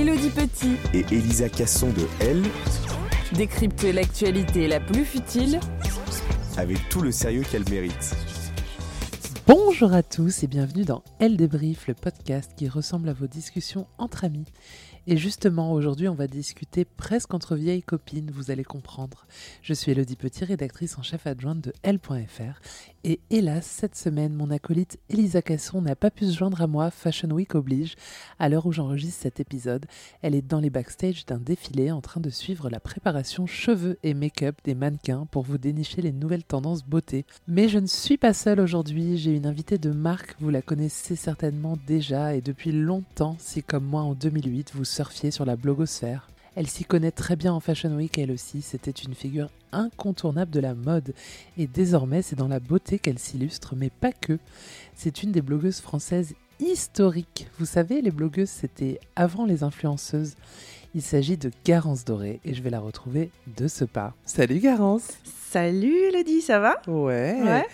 Elodie Petit Et Elisa Casson de Elle, décrypte l'actualité la plus futile avec tout le sérieux qu'elle mérite. Bonjour à tous et bienvenue dans Elle débrief, le podcast qui ressemble à vos discussions entre amis. Et justement, aujourd'hui, on va discuter presque entre vieilles copines, vous allez comprendre. Je suis Elodie Petit, rédactrice en chef adjointe de L.fr. Et hélas, cette semaine, mon acolyte Elisa Casson n'a pas pu se joindre à moi, Fashion Week oblige. À l'heure où j'enregistre cet épisode, elle est dans les backstage d'un défilé en train de suivre la préparation cheveux et make-up des mannequins pour vous dénicher les nouvelles tendances beauté. Mais je ne suis pas seule aujourd'hui, j'ai une invitée de marque, vous la connaissez certainement déjà et depuis longtemps si comme moi en 2008 vous surfiez sur la blogosphère. Elle s'y connaît très bien en Fashion Week elle aussi, c'était une figure incontournable de la mode et désormais c'est dans la beauté qu'elle s'illustre mais pas que. C'est une des blogueuses françaises historiques. Vous savez, les blogueuses c'était avant les influenceuses. Il s'agit de Garance Doré et je vais la retrouver de ce pas. Salut Garance Salut Elodie, ça va? Ouais. Ouais.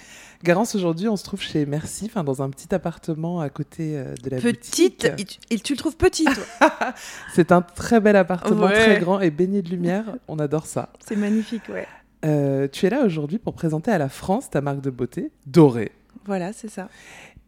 Garance, aujourd'hui, on se trouve chez Merci, enfin dans un petit appartement à côté euh, de la Petite, boutique. et tu, le trouves petit, toi C'est un très bel appartement, Ouais. très grand et baigné de lumière. On adore ça. C'est magnifique, ouais. Euh, tu es là aujourd'hui pour présenter à la France ta marque de beauté, Doré. Voilà, c'est ça.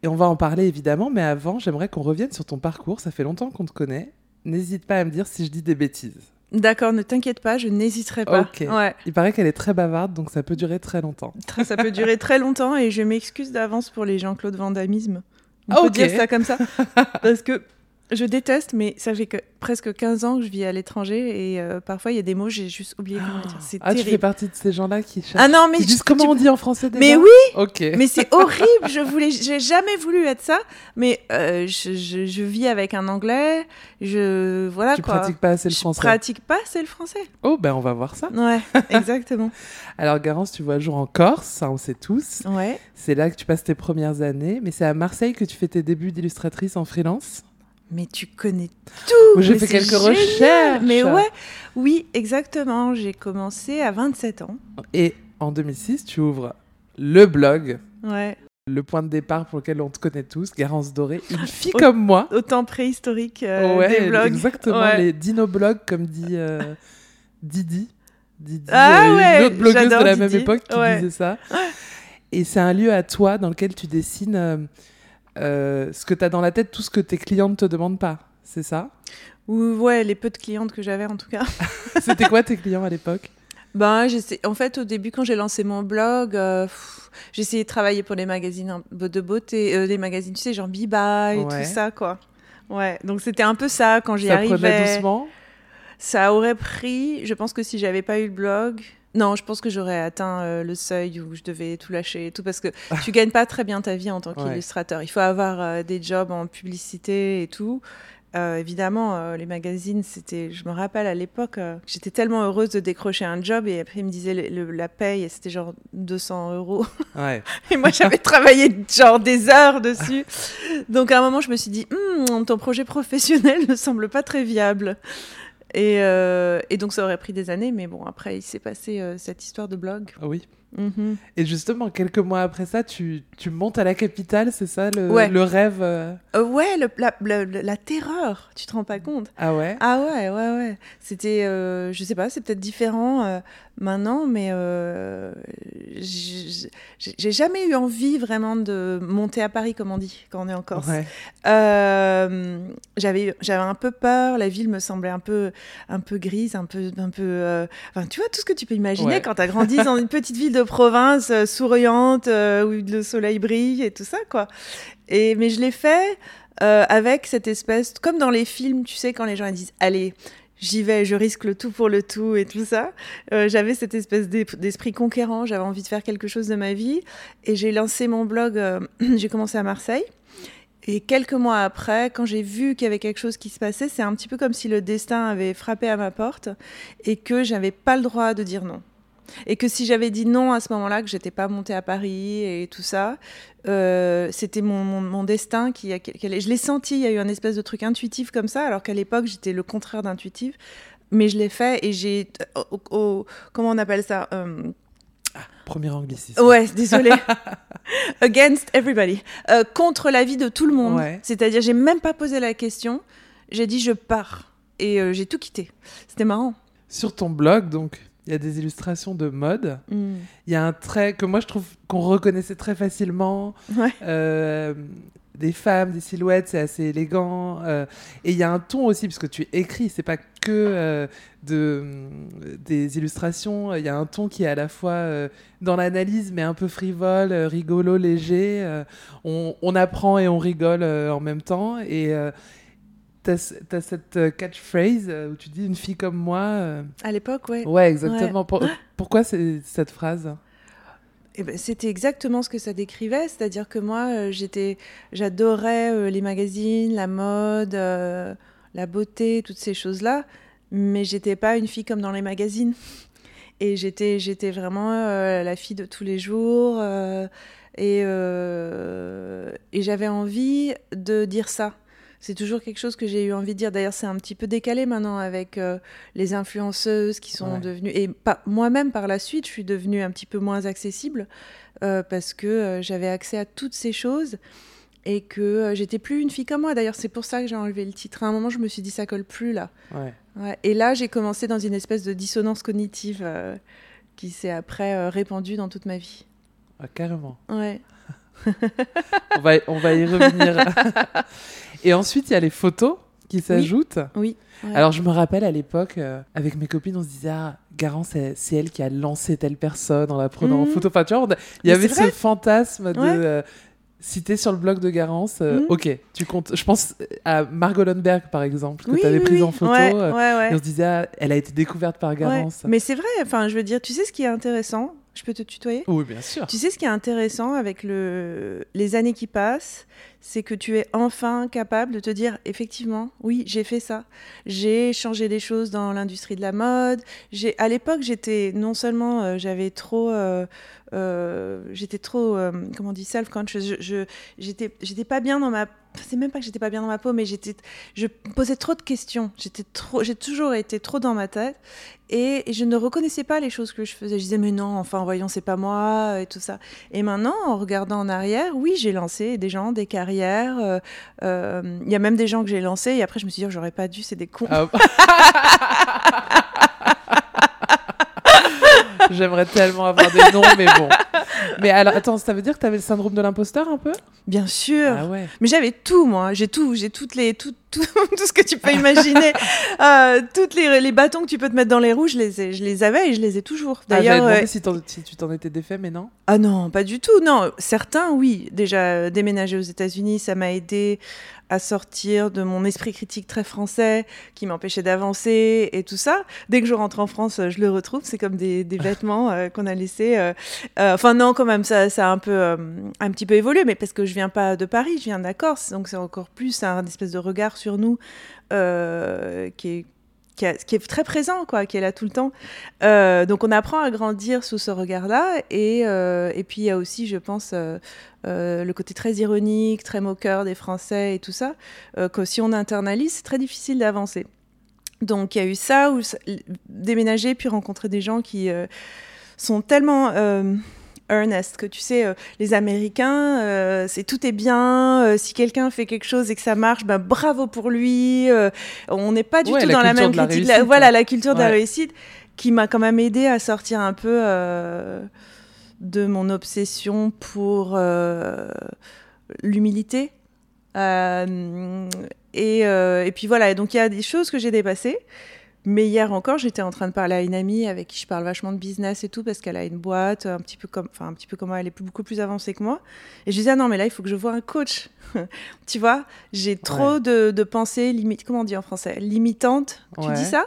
Et on va en parler évidemment, mais avant, j'aimerais qu'on revienne sur ton parcours. Ça fait longtemps qu'on te connaît. N'hésite pas à me dire si je dis des bêtises. D'accord, ne t'inquiète pas, je n'hésiterai pas. Ok. Ouais, Il paraît qu'elle est très bavarde, donc ça peut durer très longtemps. Ça peut durer très longtemps et je m'excuse d'avance pour les Jean-Claude Vandamisme. On Ah, peut dire ça comme ça Parce que je déteste, mais ça fait que presque 15 ans que je vis à l'étranger et euh, parfois il y a des mots, j'ai juste oublié comment les dire. C'est Ah, tu fais partie de ces gens-là qui cherchent. Ah non, mais je- comment tu- on dit en français déjà Mais oui Ok. Mais c'est horrible, je voulais, j'ai jamais voulu être ça, mais euh, je, je- je vis avec un anglais, je voilà tu quoi. pratiques pas assez le je français. pratique pas, c'est le français. Oh, ben on va voir ça. Ouais, exactement. Alors, Garance, tu vois le jour en Corse, ça on sait tous. Ouais. C'est là que tu passes tes premières années, mais c'est à Marseille que tu fais tes débuts d'illustratrice en freelance. Mais tu connais tout. J'ai fait quelques génial. recherches. Mais ouais, oui, exactement. J'ai commencé à 27 ans. Et en 2006, tu ouvres le blog, Ouais. le point de départ pour lequel on te connaît tous, Garance Doré, une fille Au- comme moi. Autant préhistorique euh, ouais, des blogs. exactement, Ouais. les dino-blogs, comme dit euh, Didi. Didi, Ah euh, ouais, une autre blogueuse de la même époque qui disait ça. Et c'est un lieu à toi dans lequel tu dessines euh, ce que tu as dans la tête, tout ce que tes clients ne te demandent pas. C'est ça? Ou ouais, les peu de clientes que j'avais en tout cas. C'était quoi tes clients à l'époque? Ben, en fait, au début, quand j'ai lancé mon blog, euh, essayé de travailler pour les magazines de beauté, euh, des magazines, tu sais, genre Biba et Ouais. tout ça, quoi. Ouais, donc c'était un peu ça quand j'y Ça prenait arrivais. doucement? Ça aurait pris, je pense que si j'avais pas eu le blog, non, je pense que j'aurais atteint euh, le seuil où je devais tout lâcher et tout parce que tu gagnes pas très bien ta vie en tant Ouais. qu'illustrateur. Il faut avoir euh, des jobs en publicité et tout. Euh, évidemment, les magazines, c'était. Je me rappelle à l'époque, j'étais tellement heureuse de décrocher un job et après ils me disaient le- le- la paye et c'était genre 200 euros. Ouais. Et moi, j'avais travaillé genre des heures dessus. Donc, à un moment, je me suis dit, Hmm, ton projet professionnel ne semble pas très viable. Et, euh, et donc, ça aurait pris des années. Mais bon, après, il s'est passé euh, cette histoire de blog. Ah Oui. Mhm. Et justement, quelques mois après ça, tu, tu montes à la capitale, c'est ça le, Ouais. le rêve euh, Euh, ouais, le- la, la- la terreur, tu te rends pas compte Ah ouais? Ah ouais, ouais, ouais. C'était, euh, je sais pas, c'est peut-être différent euh, maintenant, mais euh, j'ai jamais eu envie vraiment de monter à Paris, comme on dit, quand on est en Corse. Ouais. J'avais j'avais un peu peur la ville me semblait un peu un peu grise un peu un peu enfin tu vois tout ce que tu peux imaginer Ouais. quand tu as grandi dans une petite ville de province euh, souriante euh, où le soleil brille et tout ça quoi et mais je l'ai fait euh, avec cette espèce comme dans les films tu sais quand les gens disent allez J'y vais, je risque le tout pour le tout et tout ça. J'avais cette espèce d'es- d'esprit conquérant, j'avais envie de faire quelque chose de ma vie. Et j'ai lancé mon blog, j'ai commencé à Marseille. Et quelques mois après, quand j'ai vu qu'il y avait quelque chose qui se passait, c'est un petit peu comme si le destin avait frappé à ma porte et que j'avais pas le droit de dire non. Et que si j'avais dit non à ce moment-là, que j'étais pas montée à Paris et tout ça, euh, c'était mon, mon, mon destin qui, a- qui allait- je l'ai senti. Il y a eu un espèce de truc intuitif comme ça, alors qu'à l'époque j'étais le contraire d'intuitif. Mais je l'ai fait et j'ai, au- comment on appelle ça Euh, Premier anglicisme. Ouais, désolé. Against everybody. Euh, contre l'avis de tout le monde. Ouais. C'est-à-dire, j'ai même pas posé la question. J'ai dit, je pars. Et euh, j'ai tout quitté. C'était marrant. Sur ton blog, donc, il y a des illustrations de mode. Mm. Il y a un trait que moi je trouve qu'on reconnaissait très facilement. Ouais. Euh, des femmes, des silhouettes, c'est assez élégant. euh, et il y a un ton aussi, parce que tu écris, c'est pas que euh, de, des illustrations. Il y a un ton qui est à la fois euh, dans l'analyse, mais un peu frivole, rigolo, léger. on, on apprend et on rigole en même temps. Et t'as as cette euh, catchphrase euh, où tu dis une fille comme moi. euh, À l'époque, ouais. Ouais, exactement. Pour- pourquoi cette phrase? Eh ben, c'était exactement ce que ça décrivait, c'est-à-dire que moi, euh, j'étais, j'adorais euh, les magazines, la mode, euh, la beauté, toutes ces choses-là, mais j'étais pas une fille comme dans les magazines. Et j'étais, j'étais vraiment la fille de tous les jours, et, et j'avais envie de dire ça. C'est toujours quelque chose que j'ai eu envie de dire. D'ailleurs, c'est un petit peu décalé maintenant avec euh, les influenceuses qui sont Ouais. devenues. Et moi-même, par la suite, je suis devenue un petit peu moins accessible euh, parce que euh, j'avais accès à toutes ces choses et que j'étais plus une fille comme moi. D'ailleurs, c'est pour ça que j'ai enlevé le titre. À un moment, je me suis dit, ça colle plus là. Ouais. Ouais. Et là, j'ai commencé dans une espèce de dissonance cognitive qui s'est après répandue dans toute ma vie. Ah, carrément. Ouais. on, va, on va y revenir. Et ensuite, il y a les photos qui s'ajoutent. Oui. ouais. Alors, je me rappelle à l'époque, euh, avec mes copines, on se disait Ah, Garance, c'est elle qui a lancé telle personne en la prenant en Mhm. photo. Enfin, tu vois, il y avait ce fantasme de. Ouais. euh, si t'es sur le blog de Garance, euh, Mhm. ok, tu comptes. Je pense à Margot Lundberg, par exemple, que oui, tu avais oui, prise oui. en photo. Ouais, euh, ouais, ouais. Et on se disait Ah, Elle a été découverte par. Garance. Mais c'est vrai, enfin, je veux dire, tu sais ce qui est intéressant? Je peux te tutoyer? Oui, bien sûr. Tu sais ce qui est intéressant avec le... les années qui passent, c'est que tu es enfin capable de te dire effectivement, oui, j'ai fait ça. J'ai changé des choses dans l'industrie de la mode. J'ai, à l'époque, j'étais non seulement euh, j'avais trop, euh, euh, j'étais trop, comment on dit, self-conscious. Je, je- j'étais, j'étais pas bien dans ma. C'est même pas que j'étais pas bien dans ma peau, mais j'étais, je posais trop de questions. J'étais trop, j'ai toujours été trop dans ma tête et, je ne reconnaissais pas les choses que je faisais. Je disais mais non, enfin voyons, c'est pas moi et tout ça. Et maintenant, en regardant en arrière, oui, j'ai lancé des gens, des carrières. euh, euh, Il y a même des gens que j'ai lancés et après je me suis dit oh, j'aurais pas dû, c'est des cons. Ah. J'aimerais tellement avoir des noms, mais bon. Mais alors, attends, ça veut dire que tu avais le syndrome de l'imposteur un peu? Bien sûr. Ah ouais. Mais j'avais tout, moi. J'ai tout. J'ai toutes les, tout- tout, tout ce que tu peux imaginer, euh, toutes les, les bâtons que tu peux te mettre dans les roues, je les, ai- je les avais et je les ai toujours. Ah, D'ailleurs, demandé euh, si, si tu t'en étais défait, mais non. ah non, pas du tout. Non, certains, oui. Déjà, euh, déménager aux États-Unis, ça m'a aidé à sortir de mon esprit critique très français qui m'empêchait d'avancer et tout ça. Dès que je rentre en France, euh, je le retrouve. C'est comme des, vêtements euh, qu'on a laissés. euh, Enfin, non, quand même, ça, a un peu, un petit peu évolué, mais parce que je viens pas de Paris, je viens de donc c'est encore plus un espèce de regard sur nous qui est qui, est très présent, quoi, qui est là tout le temps. Euh, donc on apprend à grandir sous ce regard-là. Et, euh, et puis il y a aussi, je pense, euh, le côté très ironique, très moqueur des Français et tout ça, que si on internalise, c'est très difficile d'avancer. Donc il y a eu ça, où déménager, puis rencontrer des gens qui sont tellement... earnest, que tu sais, euh, les Américains, euh, c'est tout est bien. euh, si quelqu'un fait quelque chose et que ça marche, ben bravo pour lui. on n'est pas du Ouais, tout dans la même la critique. voilà, la culture de la réussite qui m'a quand même aidé à sortir un peu de mon obsession pour l'humilité. Et, et puis voilà, et donc il y a des choses que j'ai dépassées. Mais hier encore, j'étais en train de parler à une amie avec qui je parle vachement de business et tout parce qu'elle a une boîte un petit peu comme, enfin un petit peu comme moi, elle est plus- beaucoup plus avancée que moi. Et je disais ah non mais là il faut que je voie un coach. tu vois, j'ai trop Ouais. de, de pensées limite, comment on dit en français, limitantes. Tu dis ça?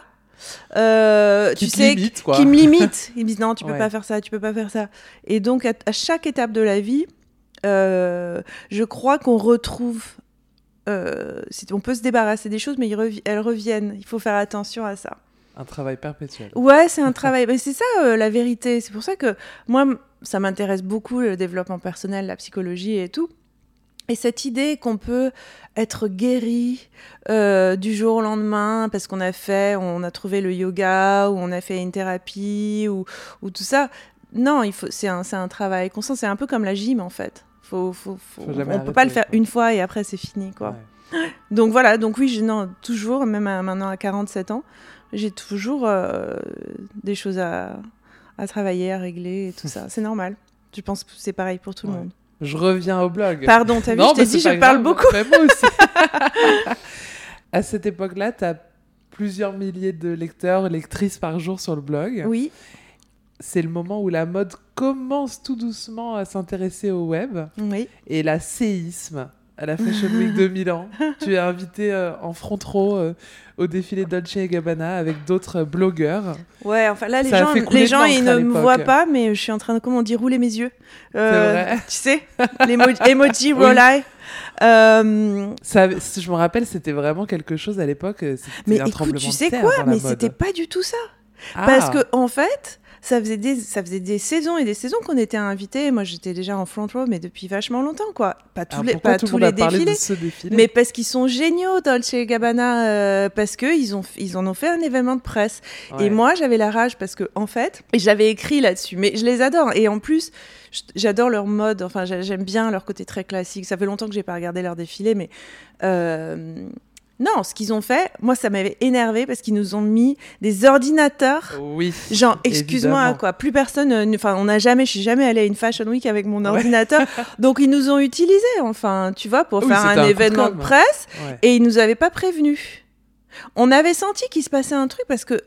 Euh, Qui Tu sais, limite, qui me limitent. Ils me disent non, tu peux Ouais. pas faire ça, tu peux pas faire ça. Et donc à, à chaque étape de la vie, euh, je crois qu'on retrouve. Euh, on peut se débarrasser des choses, mais ils revi- elles reviennent. Il faut faire attention à ça. Un travail perpétuel. Ouais, c'est un travail. Mais c'est ça euh, la vérité. C'est pour ça que moi, ça m'intéresse beaucoup le développement personnel, la psychologie et tout. Et cette idée qu'on peut être guéri euh, du jour au lendemain parce qu'on a fait, on a trouvé le yoga ou on a fait une thérapie ou, ou tout ça. Non, il faut. C'est un, c'est un travail constant. C'est un peu comme la gym en fait. Faut, faut, faut- Faut jamais on peut pas le arrêter, faire quoi. une fois et après c'est fini quoi. Ouais. Donc voilà, donc oui, je, non, toujours, même à- maintenant à 47 ans, j'ai toujours euh, des choses à, à travailler, à régler et tout ça. C'est normal. Je pense que c'est pareil pour tout le monde. Je reviens au blog. Pardon, t'as vu, Non, je t'ai dit, je parle beaucoup. Moi aussi. à cette époque-là, tu as plusieurs milliers de lecteurs, lectrices par jour sur le blog. Oui, C'est le moment où la mode commence tout doucement à s'intéresser au web oui. et la séisme à la Fashion Week de Milan. tu es invité euh, en front row euh, au défilé Dolce et Gabbana avec d'autres euh, blogueurs. Ouais, enfin là, les Ça gens, les gens ils ne me voient pas, mais je suis en train de, comment on dit, rouler mes yeux. Euh, vrai. Tu sais, l'emo- emoji roll eye. Euh, Ça, je me rappelle, c'était vraiment quelque chose à l'époque. mais un écoute, tu sais quoi Mais c'était pas du tout ça. Ah. Parce que en fait, ça faisait des ça faisait des saisons et des saisons qu'on était invités. Moi, j'étais déjà en front row, mais depuis vachement longtemps, quoi. Pas tous Alors, les pas tous les défilés. défilé Mais parce qu'ils sont géniaux, Dolce et Gabbana, euh, parce que ils ont, ils en ont fait un événement de presse. Ouais. Et moi, j'avais la rage parce que, en fait, j'avais écrit là-dessus, mais je les adore. Et en plus, j'adore leur mode. Enfin, j'a- j'aime bien leur côté très classique. Ça fait longtemps que j'ai pas regardé leur défilé, mais euh, non, ce qu'ils ont fait, moi, ça m'avait énervé parce qu'ils nous ont mis des ordinateurs. Oui. Genre, excuse-moi, quoi. Plus personne, euh, enfin, on n'a jamais, je suis jamais allée à une fashion week avec mon ordinateur. Donc, ils nous ont utilisés, enfin, tu vois, pour Oui, faire un, événement de presse. Ouais. Et ils nous avaient pas prévenus. On avait senti qu'il se passait un truc parce que,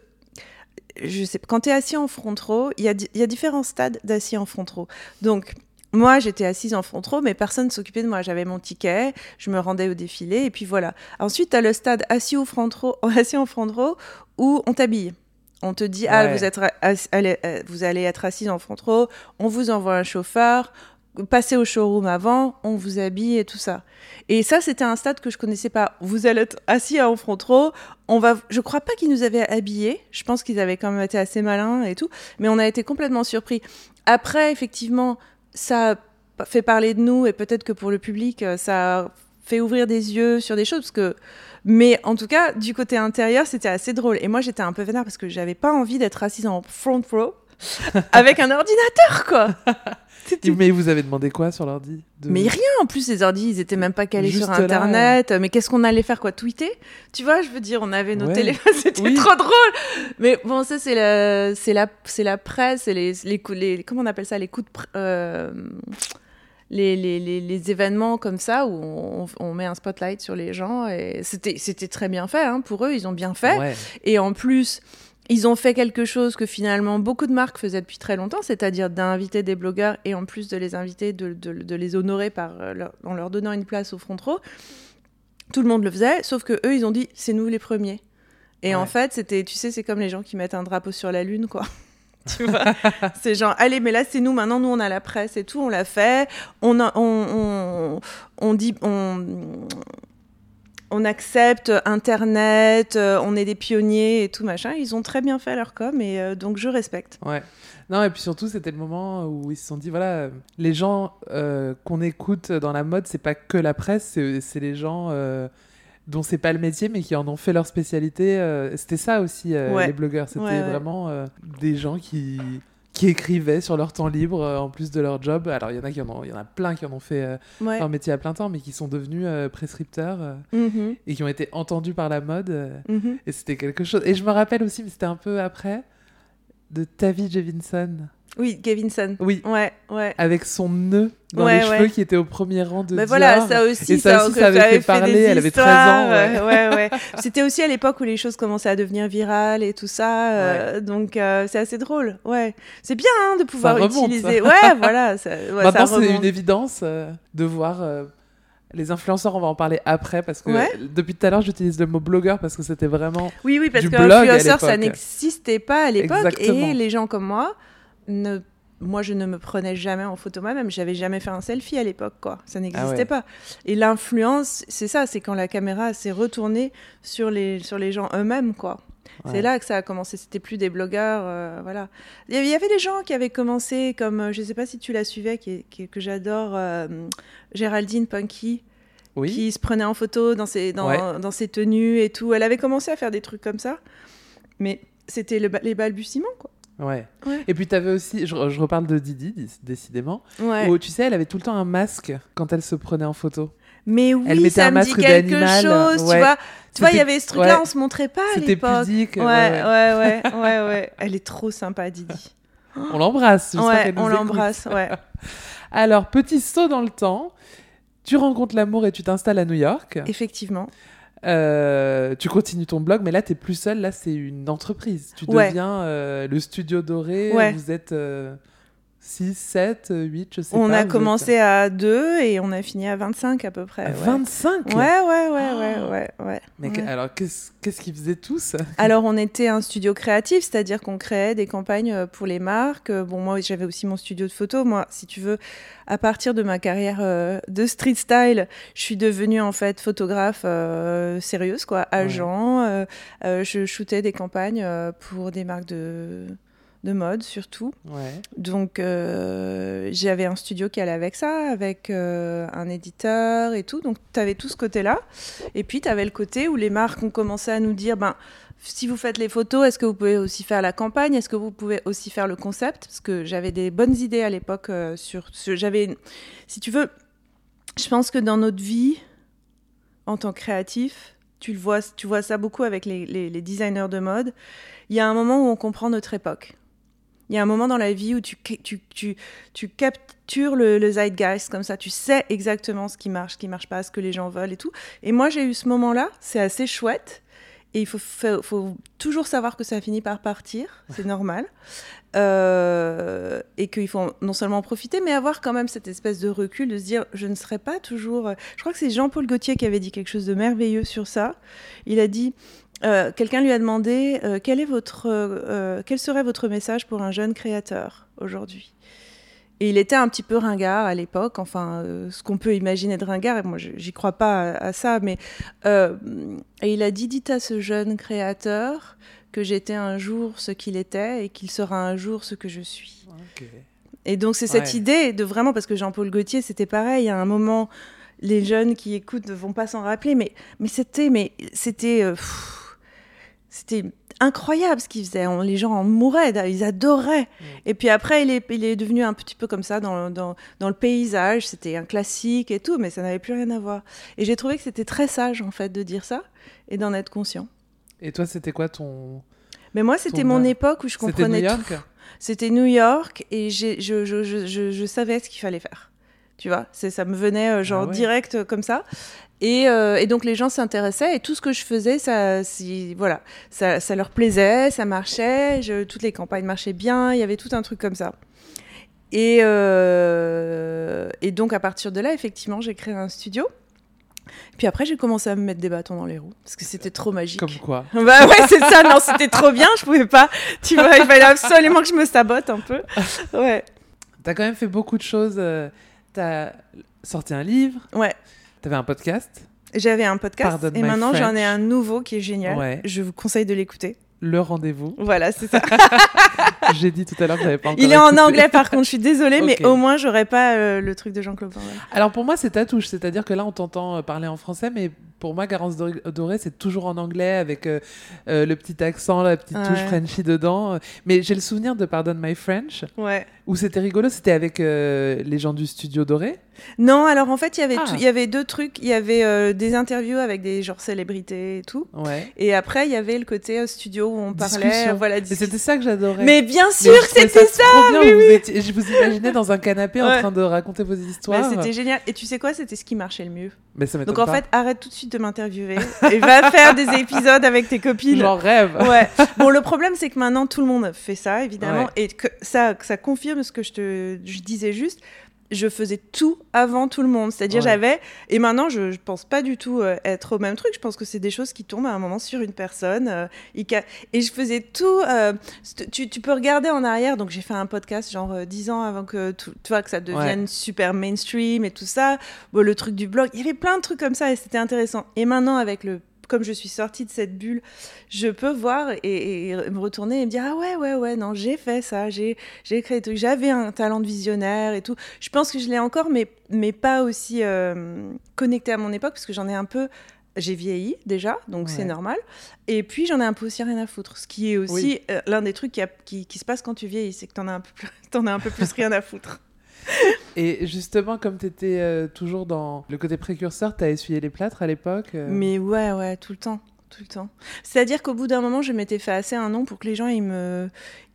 je sais, quand tu es assis en front row, il y, y a différents stades d'assis en front row. Donc, moi, j'étais assise en front row, mais personne ne s'occupait de moi. J'avais mon ticket, je me rendais au défilé, et puis voilà. Ensuite, tu as le stade assis, au front row, assis en front row où on t'habille. On te dit, ah, vous, êtes, allez, euh, vous allez être assise en front row, on vous envoie un chauffeur, passez au showroom avant, on vous habille et tout ça. Et ça, c'était un stade que je connaissais pas. Vous allez être assis en front row, on va, je crois pas qu'ils nous avaient habillés. Je pense qu'ils avaient quand même été assez malins et tout, mais on a été complètement surpris. Après, effectivement, ça fait parler de nous et peut-être que pour le public, euh, ça fait ouvrir des yeux sur des choses parce que mais en tout cas du côté intérieur c'était assez drôle. Et moi j'étais un peu vénère parce que j'avais pas envie d'être assise en front row avec un ordinateur quoi Mais vous avez demandé quoi sur l'ordi de- mais rien, en plus, les ordi, ils étaient même pas calés Juste sur là, Internet. Mais qu'est-ce qu'on allait faire, quoi Tweeter? Tu vois, je veux dire, on avait nos Ouais. téléphones, c'était Oui. trop drôle. Mais bon, ça, c'est la, c'est la, c'est la presse, et les, les, coups- les, comment on appelle ça Les coups de. euh, les, les, les, les événements comme ça où on, on met un spotlight sur les gens. Et c'était c'était très bien fait hein, pour eux, ils ont bien fait. Ouais. Et en plus, ils ont fait quelque chose que finalement beaucoup de marques faisaient depuis très longtemps, c'est-à-dire d'inviter des blogueurs et en plus de les inviter, de, de- de les honorer par, euh, leur- en leur donnant une place au front row. Tout le monde le faisait, sauf que eux, ils ont dit c'est nous les premiers. Et en fait, c'était, tu sais, c'est comme les gens qui mettent un drapeau sur la lune, quoi. tu vois C'est genre, allez, mais là, c'est nous, maintenant, nous, on a la presse et tout, on l'a fait. On, a- on, on, on dit, on, on accepte Internet, euh, on est des pionniers et tout, machin. Ils ont très bien fait leur com, et euh, donc je respecte. Ouais. Non, et puis surtout, c'était le moment où ils se sont dit voilà, les gens euh, qu'on écoute dans la mode, c'est pas que la presse, c'est c'est les gens euh, dont c'est pas le métier, mais qui en ont fait leur spécialité. euh, c'était ça aussi, euh, Ouais. les blogueurs. C'était Ouais, ouais. vraiment euh, des gens qui qui écrivaient sur leur temps libre euh, en plus de leur job. Alors il y en a qui en ont, il y en a plein qui en ont fait euh, Ouais. leur métier à plein temps, mais qui sont devenus euh, prescripteurs euh, Mhm, et qui ont été entendus par la mode. mhm. et c'était quelque chose. Et je me rappelle aussi, mais c'était un peu après, de Tavi Jevinson. Oui, Gavinson. Oui, Ouais, ouais. avec son nœud dans Ouais, les ouais. cheveux qui était au premier rang de Dior. voilà, ça aussi, Et ça aussi, ça avait fait des parler, elle avait 13 ans, ouais. ouais, ouais. C'était aussi à l'époque où les choses commençaient à devenir virales et tout ça, euh, donc euh, c'est assez drôle, ouais. C'est bien hein, de pouvoir remonte, utiliser, ça. ouais, voilà, ça, Maintenant, c'est une évidence euh, de voir les influenceurs. On va en parler après parce que Ouais. depuis tout à l'heure, j'utilise le mot blogueur parce que c'était vraiment. Oui, oui, parce que ça n'existait pas à l'époque, et les gens comme moi, ne... moi, je ne me prenais jamais en photo moi-même, j'avais jamais fait un selfie à l'époque, quoi. Ça n'existait Ah ouais. pas. Et l'influence, c'est ça, c'est quand la caméra s'est retournée sur les, sur les gens eux-mêmes, quoi. Ouais. C'est là que ça a commencé. C'était plus des blogueurs, euh, voilà. Il y avait- des gens qui avaient commencé, comme euh, je sais pas si tu la suivais, qui, que j'adore, euh, Géraldine Punky, Oui. qui se prenait en photo dans ses, dans, Ouais. dans ses tenues et tout. Elle avait commencé à faire des trucs comme ça, mais c'était le les balbutiements, quoi. Ouais. Ouais. Et puis, tu avais aussi. Je, je reparle de Didi, dé- décidément. Ouais. Où tu sais, elle avait tout le temps un masque quand elle se prenait en photo. Mais oui, Elle mettait ça un me dit masque quelque chose, ouais. tu vois. Tu vois, il y C'était- avait ce truc-là, on se montrait pas à C'était l'époque. pudique. Ouais, ouais, ouais, ouais. Elle est trop sympa, Didi. On l'embrasse. Ouais, on l'embrasse, ouais. Alors, petit saut dans le temps. Tu rencontres l'amour et tu t'installes à New York. Effectivement. Euh, tu continues ton blog, mais là, tu es plus seul. Là, c'est une entreprise. Tu Ouais. deviens euh, le studio doré. Ouais. Vous êtes 6, 7, 8, je sais On pas. a vous commencé à 2 et on a fini à 25 à peu près. à ouais. 25 Ouais, ouais, ouais, ouais, ouais, ouais. Mais ouais. alors, qu'est-ce qu'ils faisaient tous? Alors, on était un studio créatif, c'est-à-dire qu'on créait des campagnes euh, pour les marques. Euh, Bon, moi, j'avais aussi mon studio de photo. Moi, si tu veux, à partir de ma carrière euh, de street style, je suis devenue en fait photographe euh, sérieuse, quoi, agent. Euh, je shootais des campagnes pour des marques de de mode surtout. Ouais. Donc euh, j'avais un studio qui allait avec ça, avec euh, un éditeur et tout. Donc tu avais tout ce côté-là. Et puis tu avais le côté où les marques ont commencé à nous dire, ben, si vous faites les photos, est-ce que vous pouvez aussi faire la campagne? Est-ce que vous pouvez aussi faire le concept? Parce que j'avais des bonnes idées à l'époque euh, sur... sur- j'avais, si tu veux, je pense que dans notre vie, en tant que créatif, tu, le vois, tu vois ça beaucoup avec les, les- les designers de mode, il y a un moment où on comprend notre époque. Il y a un moment dans la vie où tu, tu, tu, tu captures le, le zeitgeist comme ça, tu sais exactement ce qui marche, ce qui marche pas, ce que les gens veulent et tout. Et moi, j'ai eu ce moment-là, c'est assez chouette. Et il faut, faut, faut toujours savoir que ça finit par partir, c'est normal. Euh, et qu'il faut non seulement en profiter, mais avoir quand même cette espèce de recul, de se dire, je ne serai pas toujours... Je crois que c'est Jean-Paul Gaultier qui avait dit quelque chose de merveilleux sur ça. Il a dit, euh, quelqu'un lui a demandé euh, quel, est votre, euh, quel serait votre message pour un jeune créateur aujourd'hui? Et il était un petit peu ringard à l'époque, enfin, ce qu'on peut imaginer de ringard, et moi j'y crois pas à, à ça, mais. et il a dit Dites à ce jeune créateur que j'étais un jour ce qu'il était et qu'il sera un jour ce que je suis. Et donc c'est cette Ouais. idée de vraiment, parce que Jean-Paul Gaultier, c'était pareil, à un moment, les jeunes qui écoutent ne vont pas s'en rappeler, mais, mais c'était, mais c'était, euh, c'était incroyable ce qu'il faisait. On- les gens en mouraient, ils adoraient. Et puis après, il est, il est devenu un petit peu comme ça dans, dans, dans le paysage. C'était un classique et tout, mais ça n'avait plus rien à voir. Et j'ai trouvé que c'était très sage en fait de dire ça et d'en être conscient. Et toi, c'était quoi ton. Mais moi, c'était Ton mon époque où je C'était comprenais New tout. York? C'était New York et je, je, je, je savais ce qu'il fallait faire. Tu vois, c'est ça me venait euh, genre Ah ouais. direct euh, comme ça. Et, euh, et donc les gens s'intéressaient et tout ce que je faisais, ça, si- voilà, ça, ça leur plaisait, ça marchait, je- toutes les campagnes marchaient bien, il y avait tout un truc comme ça. Et, et donc à partir de là, effectivement, j'ai créé un studio. Puis après, j'ai commencé à me mettre des bâtons dans les roues parce que c'était trop magique. Comme quoi Bah ouais, c'est ça. Non, c'était trop bien. Je pouvais pas. Tu vois, il fallait absolument que je me sabote un peu. Ouais, T'as quand même fait beaucoup de choses. T'as sorti un livre, ouais. t'avais un podcast, J'avais un podcast Pardon et maintenant j'en ai un nouveau qui est génial. Ouais. Je vous conseille de l'écouter. le rendez-vous. Voilà, c'est ça. J'ai dit tout à l'heure que j'avais pas encore Il est en anglais par contre. Je suis désolée, mais au moins j'aurais pas euh, le truc de Jean-Claude Van Damme. Alors pour moi, c'est ta touche, c'est-à-dire que là, on t'entend euh, parler en français, mais pour moi, Garance Doré, c'est toujours en anglais avec euh, euh, le petit accent, la petite touche. Frenchy dedans. Mais j'ai le souvenir de Pardon My French, Ouais. où c'était rigolo, c'était avec euh, les gens du studio Doré. Non, alors en fait, il y avait Ah. y avait deux trucs. Il y avait des interviews avec des genre célébrités et tout. Ouais. Et après, il y avait le côté studio où on parlait. Discussion. Voilà. Et dis- c'était ça que j'adorais. Mais bien sûr c'était ça. trop bien, vous étiez- je vous imaginais dans un canapé en train de raconter vos histoires. c'était génial. Et tu sais quoi C'était ce qui marchait le mieux. Mais ça m'étonne Donc en pas. fait, arrête tout de suite de m'interviewer et va faire des épisodes avec tes copines. J'en rêve. Ouais. Bon, le problème, c'est que maintenant tout le monde fait ça, évidemment, Ouais. et que ça, que ça confirme ce que je te je disais juste. Je faisais tout avant tout le monde, c'est-à-dire Ouais. j'avais et maintenant je, je pense pas du tout euh, être au même truc. Je pense que c'est des choses qui tombent à un moment sur une personne. euh, et je faisais tout. euh, tu, tu peux regarder en arrière. Donc j'ai fait un podcast genre euh, 10 ans avant que tout, tu vois que ça devienne super mainstream et tout ça. Bon, le truc du blog, il y avait plein de trucs comme ça et c'était intéressant. Et maintenant avec le comme je suis sortie de cette bulle, je peux voir et, et me retourner et me dire ah ouais ouais ouais non j'ai fait ça, j'ai j'ai créé des trucs, j'avais un talent de visionnaire et tout. Je pense que je l'ai encore mais mais pas aussi euh, connecté à mon époque parce que j'en ai un peu j'ai vieilli déjà, donc c'est normal. Et puis j'en ai un peu aussi rien à foutre, ce qui est aussi Oui. euh, l'un des trucs qui, a- qui, qui se passe quand tu vieillis, c'est que t'en as un peu plus, t'en as un peu plus rien à foutre. Et justement, comme tu étais toujours dans le côté précurseur, t'as essuyé les plâtres à l'époque. euh, Mais ouais, ouais, tout le temps. Tout le temps. C'est-à-dire qu'au bout d'un moment, je m'étais fait assez un nom pour que les gens ils me,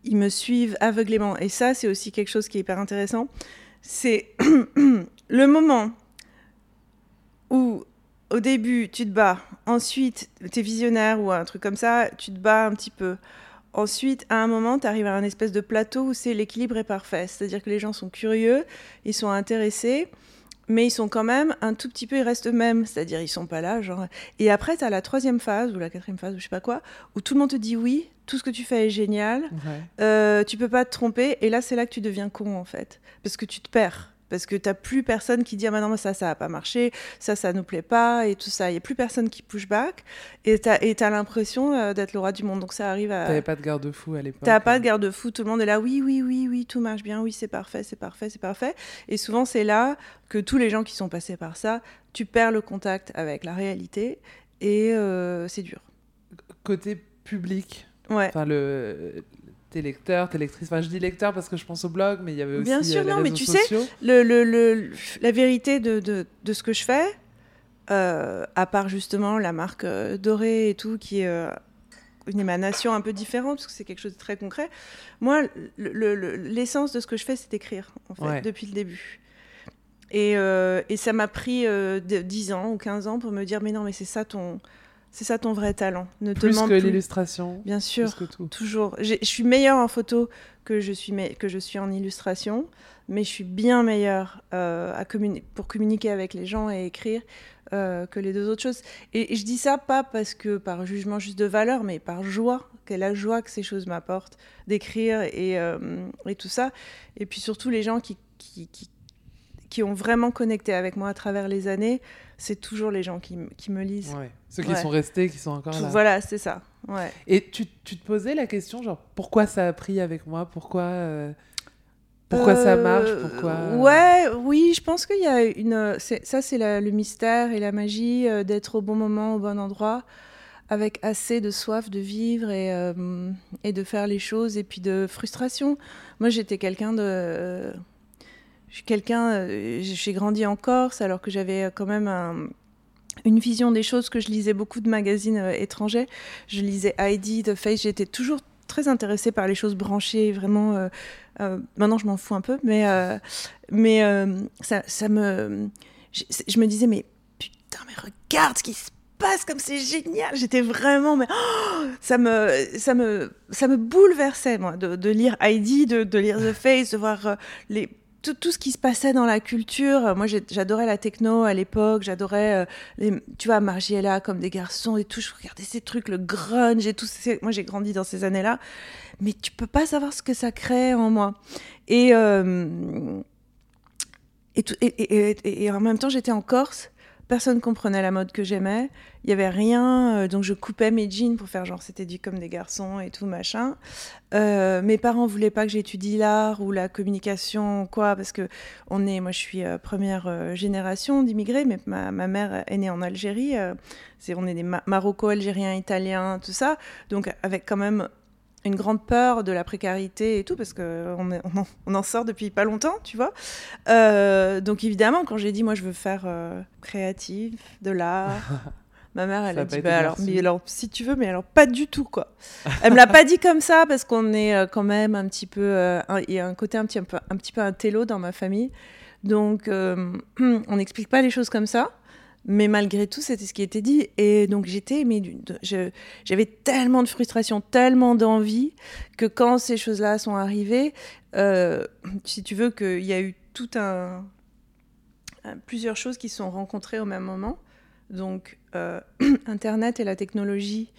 ils me suivent aveuglément. Et ça, c'est aussi quelque chose qui est hyper intéressant. C'est le moment où, au début, tu te bats. Ensuite, tu es visionnaire ou un truc comme ça, tu te bats un petit peu. Ensuite, à un moment, tu arrives à un espèce de plateau où c'est l'équilibre est parfait. C'est-à-dire que les gens sont curieux, ils sont intéressés, mais ils sont quand même un tout petit peu, ils restent eux-mêmes. C'est-à-dire, ils sont pas là, genre. Et après, tu as la troisième phase, ou la quatrième phase, ou je sais pas quoi, où tout le monde te dit oui, tout ce que tu fais est génial, ouais. euh, tu peux pas te tromper. Et là, c'est là que tu deviens con, en fait. Parce que tu te perds. Parce que t'as plus personne qui dit ah bah non, ça, ça a pas marché, ça, ça nous plaît pas, et tout ça. Il y a plus personne qui push back. Et t'as et t'as l'impression euh, d'être le roi du monde. Donc ça arrive à. T'avais pas de garde-fou à l'époque. T'as pas de garde-fou, tout le monde est là, oui, oui, oui, oui, tout marche bien, oui, c'est parfait, c'est parfait, c'est parfait. Et souvent, c'est là que tous les gens qui sont passés par ça, tu perds le contact avec la réalité et euh, c'est dur. Côté public, Ouais. enfin le tes lecteurs, tes lectrices. Enfin, je dis lecteurs parce que je pense au blog, mais il y avait aussi Bien sûr, euh, les non, mais tu sais, sociaux. Le, le, le- la vérité de, de, de ce que je fais, euh, à part justement la marque euh, dorée et tout, qui est une émanation un peu différente, parce que c'est quelque chose de très concret, moi, le- le- le- l'essence de ce que je fais, c'est d'écrire, en fait, Ouais. depuis le début. Et, et ça m'a pris euh, de- 10 ans ou 15 ans pour me dire, mais non, mais c'est ça ton, c'est ça ton vrai talent. Ne Plus demande que l'illustration, Bien sûr. plus que tout. Toujours. Je suis meilleure en photo que je suis, que je suis en illustration, mais je suis bien meilleure euh, à communi- pour communiquer avec les gens et écrire euh, que les deux autres choses. Et, et je dis ça pas parce que par jugement juste de valeur, mais par joie, quelle la joie que ces choses m'apportent d'écrire et, euh, et tout ça. Et puis surtout les gens qui, qui, qui, qui ont vraiment connecté avec moi à travers les années, c'est toujours les gens qui, qui me lisent. Ouais. Ceux qui Ouais. sont restés, qui sont encore Tout- là. Voilà, c'est ça. Ouais. Et tu, tu te posais la question, genre, pourquoi ça a pris avec moi? Pourquoi, euh, pourquoi ça marche? Euh, Pourquoi euh, Ouais, oui, je pense qu'il y a une. Ça, c'est le mystère et la magie euh, d'être au bon moment, au bon endroit, avec assez de soif de vivre et, et de faire les choses, et puis de frustration. Moi, j'étais quelqu'un de. Euh, je suis quelqu'un. euh, J'ai grandi en Corse, alors que j'avais quand même un- une vision des choses, que je lisais beaucoup de magazines euh, étrangers. Je lisais Heidi, The Face, j'étais toujours très intéressée par les choses branchées, vraiment. euh, euh, maintenant, je m'en fous un peu, mais, euh, mais euh, ça, ça me. Je, me disais, mais putain, mais regarde ce qui se passe, comme c'est génial. J'étais vraiment. Mais, oh, ça, me, ça, me, ça me bouleversait, moi, de, lire Heidi, de, lire The Face, de voir euh, les tout, tout, ce qui se passait dans la culture. Moi, j'adorais la techno à l'époque. J'adorais, euh, tu vois, Margiela comme des garçons et tout. Je regardais ces trucs, le grunge et tout. Moi, j'ai grandi dans ces années-là. Mais tu peux pas savoir ce que ça crée en moi. Et, euh, et, en même temps, j'étais en Corse. Personne comprenait la mode que j'aimais. Il y avait rien, euh, donc je coupais mes jeans pour faire genre c'était dit comme des garçons et tout machin. Euh, mes parents voulaient pas que j'étudie l'art ou la communication quoi parce que on est, moi je suis euh, première génération d'immigrés, mais ma, mère est née en Algérie. c'est on est des Ma Maroco-Algériens, Italiens, tout ça, donc avec quand même une grande peur de la précarité et tout, parce qu'on on, en, on en sort depuis pas longtemps, tu vois. Euh, donc évidemment, quand j'ai dit, moi, je veux faire euh, créative, de l'art, ma mère, elle ça a dit, bah, alors, mais alors, si tu veux, mais alors pas du tout, quoi. Elle me l'a pas dit comme ça, parce qu'on est euh, quand même un petit peu... euh, Il y a un côté un petit, un, peu, un petit peu un télo dans ma famille. Donc, on n'explique pas les choses comme ça. Mais malgré tout, c'était ce qui était dit. Et donc j'étais, mais j'avais tellement de frustration, tellement d'envie, que quand ces choses-là sont arrivées, euh, si tu veux, qu'il y a eu tout un, plusieurs choses qui se sont rencontrées au même moment. Donc euh, Internet et la technologie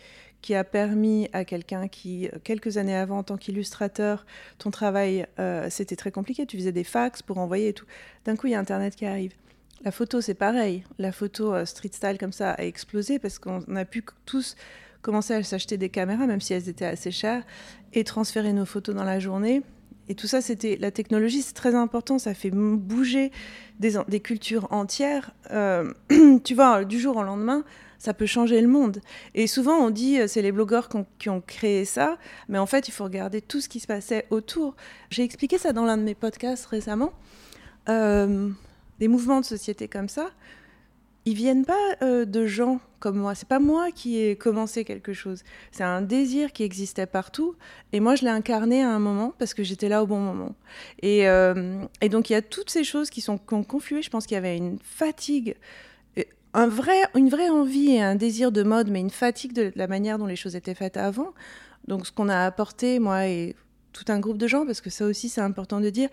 qui a permis à quelqu'un qui, quelques années avant, en tant qu'illustrateur, ton travail, euh, c'était très compliqué. Tu faisais des fax pour envoyer et tout. D'un coup, il y a Internet qui arrive. La photo, c'est pareil. La photo euh, street style comme ça a explosé parce qu'on a pu tous commencer à s'acheter des caméras, même si elles étaient assez chères, et transférer nos photos dans la journée. Et tout ça, c'était la technologie, c'est très important. Ça fait bouger des, cultures entières. Euh, tu vois, du jour au lendemain, ça peut changer le monde. Et souvent, on dit c'est les blogueurs qui ont, créé ça, mais en fait, il faut regarder tout ce qui se passait autour. J'ai expliqué ça dans l'un de mes podcasts récemment. Euh, des mouvements de société comme ça, ils viennent pas euh, de gens comme moi. C'est pas moi qui ai commencé quelque chose. C'est un désir qui existait partout. Et moi, je l'ai incarné à un moment parce que j'étais là au bon moment. Et, euh, et, donc, il y a toutes ces choses qui sont qui ont conflué. Je pense qu'il y avait une fatigue, un vrai, une vraie envie et un désir de mode, mais une fatigue de la manière dont les choses étaient faites avant. Donc, ce qu'on a apporté, moi et tout un groupe de gens, parce que ça aussi c'est important de dire,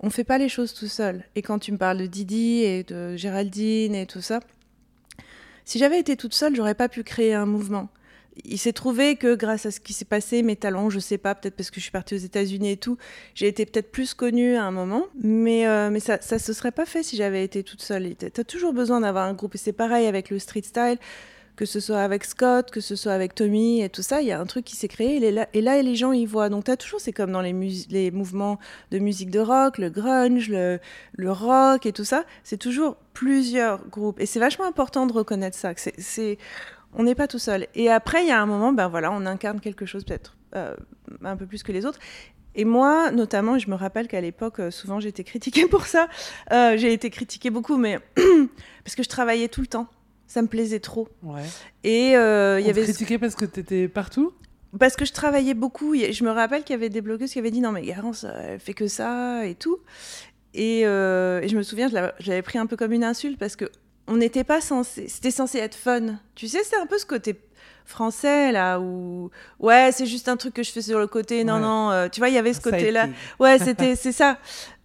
on fait pas les choses tout seul. Et quand tu me parles de Didi et de Géraldine et tout ça, si j'avais été toute seule, j'aurais pas pu créer un mouvement. Il s'est trouvé que grâce à ce qui s'est passé, mes talents, je sais pas, peut-être parce que je suis partie aux États-Unis et tout, j'ai été peut-être plus connue à un moment, mais, euh, mais ça, ça se serait pas fait si j'avais été toute seule. Tu as toujours besoin d'avoir un groupe, et c'est pareil avec le street style que ce soit avec Scott, que ce soit avec Tommy et tout ça, il y a un truc qui s'est créé et là, et les gens y voient. Donc tu as toujours, c'est comme dans les, mouvements de musique de rock, le grunge, le, rock et tout ça, c'est toujours plusieurs groupes. Et c'est vachement important de reconnaître ça, on n'est pas tout seul. Et après, il y a un moment, ben voilà, on incarne quelque chose peut-être euh, un peu plus que les autres. Et moi, notamment, je me rappelle qu'à l'époque, souvent j'étais critiquée pour ça. Euh, j'ai été critiquée beaucoup, mais parce que je travaillais tout le temps ça me plaisait trop. Ouais. Et euh, il y avait critiqué parce que tu étais partout? Parce que je travaillais beaucoup. Je me rappelle qu'il y avait des blogueuses qui avaient dit non mais Garance, elle fait que ça et tout. Et, euh, et je me souviens, je l'avais pris un peu comme une insulte parce que on n'était pas censé, c'était censé être fun. Tu sais, c'est un peu ce côté français là où ouais c'est juste un truc que je fais sur le côté non ouais. non euh, tu vois il y avait ce côté là ouais c'était c'est ça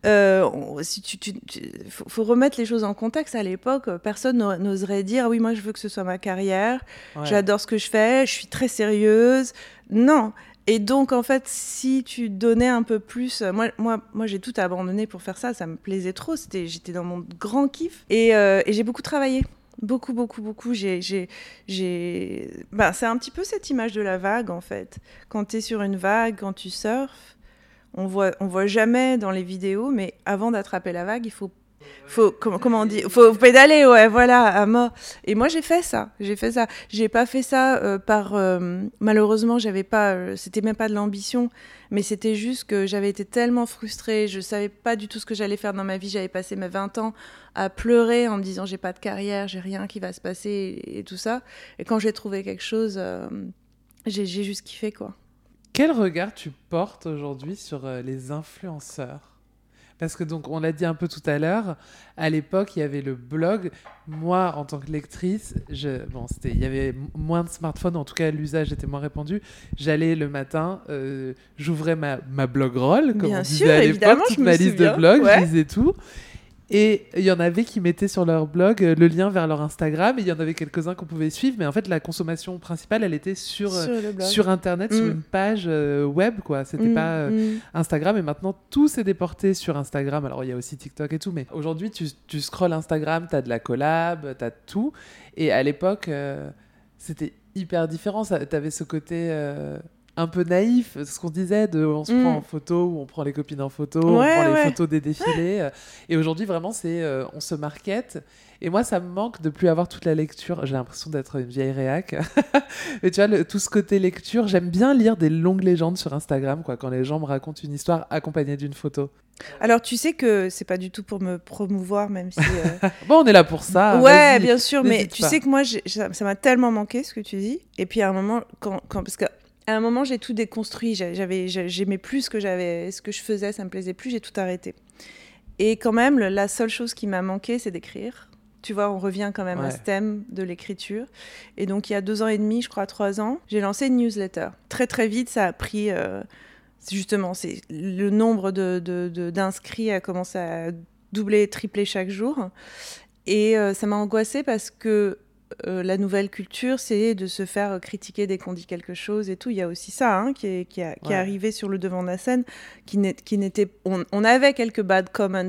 euh, si tu, tu, tu faut, faut, remettre les choses en contexte. À l'époque personne n'oserait dire oui moi je veux que ce soit ma carrière. Ouais. j'adore ce que je fais. Je suis très sérieuse. Non. Et donc en fait si tu donnais un peu plus moi moi moi j'ai tout abandonné pour faire ça. Ça me plaisait trop. C'était j'étais dans mon grand kiff. Et, euh, et j'ai beaucoup travaillé. Beaucoup, beaucoup, beaucoup. J'ai, j'ai, j'ai... Ben, c'est un petit peu cette image de la vague, en fait. Quand tu es sur une vague, quand tu surfes, on voit, on voit jamais dans les vidéos, mais avant d'attraper la vague, il faut faut comment, faut pédaler ouais voilà à mort. Et moi j'ai fait ça j'ai fait ça. J'ai pas fait ça euh, par euh, malheureusement j'avais pas euh, c'était même pas de l'ambition mais c'était juste que j'avais été tellement frustrée je savais pas du tout ce que j'allais faire dans ma vie. J'avais passé mes 20 ans à pleurer en me disant j'ai pas de carrière j'ai rien qui va se passer et, et, tout ça. Et quand j'ai trouvé quelque chose j'ai juste kiffé quoi Quel regard tu portes aujourd'hui sur euh, les influenceurs? Parce que donc on l'a dit un peu tout à l'heure, à l'époque il y avait le blog. Moi en tant que lectrice, je, bon c'était, il y avait moins de smartphones, en tout cas l'usage était moins répandu. J'allais le matin, euh, j'ouvrais ma, ma blog roll, comme Bien on sûr, disait à l'époque, toute ma liste de blogs, ouais. je lisais tout. Et il y en avait qui mettaient sur leur blog euh, le lien vers leur Instagram, et il y en avait quelques-uns qu'on pouvait suivre, mais en fait la consommation principale, elle était sur, euh, sur sur Internet, sur Mm. une page euh, web, quoi. C'était Mm, pas euh, mm. Instagram, et maintenant tout s'est déporté sur Instagram. Alors il y a aussi TikTok et tout, mais aujourd'hui tu, tu scrolles Instagram, t'as de la collab, t'as tout. Et à l'époque, euh, c'était hyper différent. T'avais ce côté euh, un peu naïf, ce qu'on disait, de on se Mm. prend en photo, ou on prend les copines en photo, on Ouais, prend les photos des défilés. Et aujourd'hui, vraiment, c'est euh, on se market. Et moi, ça me manque de plus avoir toute la lecture. J'ai l'impression d'être une vieille réac. Mais tu vois, le- tout ce côté lecture, j'aime bien lire des longues légendes sur Instagram, quoi, quand les gens me racontent une histoire accompagnée d'une photo. Alors tu sais que c'est pas du tout pour me promouvoir, même si. euh, Bon, on est là pour ça. ouais, bien sûr, mais tu pas. sais que moi, ça m'a tellement manqué ce que tu dis. Et puis à un moment, quand, quand parce qu'à un moment, j'ai tout déconstruit. J'a- J'avais, j'a- j'aimais plus ce que j'avais, ce que je faisais, ça me plaisait plus. J'ai tout arrêté. Et quand même, la seule chose qui m'a manqué, c'est d'écrire. Tu vois, on revient quand même à ce thème de l'écriture. Et donc, il y a deux ans et demi, je crois trois ans, j'ai lancé une newsletter. Très très vite, ça a pris. euh, justement, c'est le nombre de- d'inscrits a commencé à doubler, tripler chaque jour. Et euh, ça m'a angoissée parce que euh, la nouvelle culture, c'est de se faire critiquer dès qu'on dit quelque chose et tout. Il y a aussi ça hein, qui, est, qui, a- qui Ouais. est arrivé sur le devant de la scène, qui, n'était... On, on avait quelques bad comments.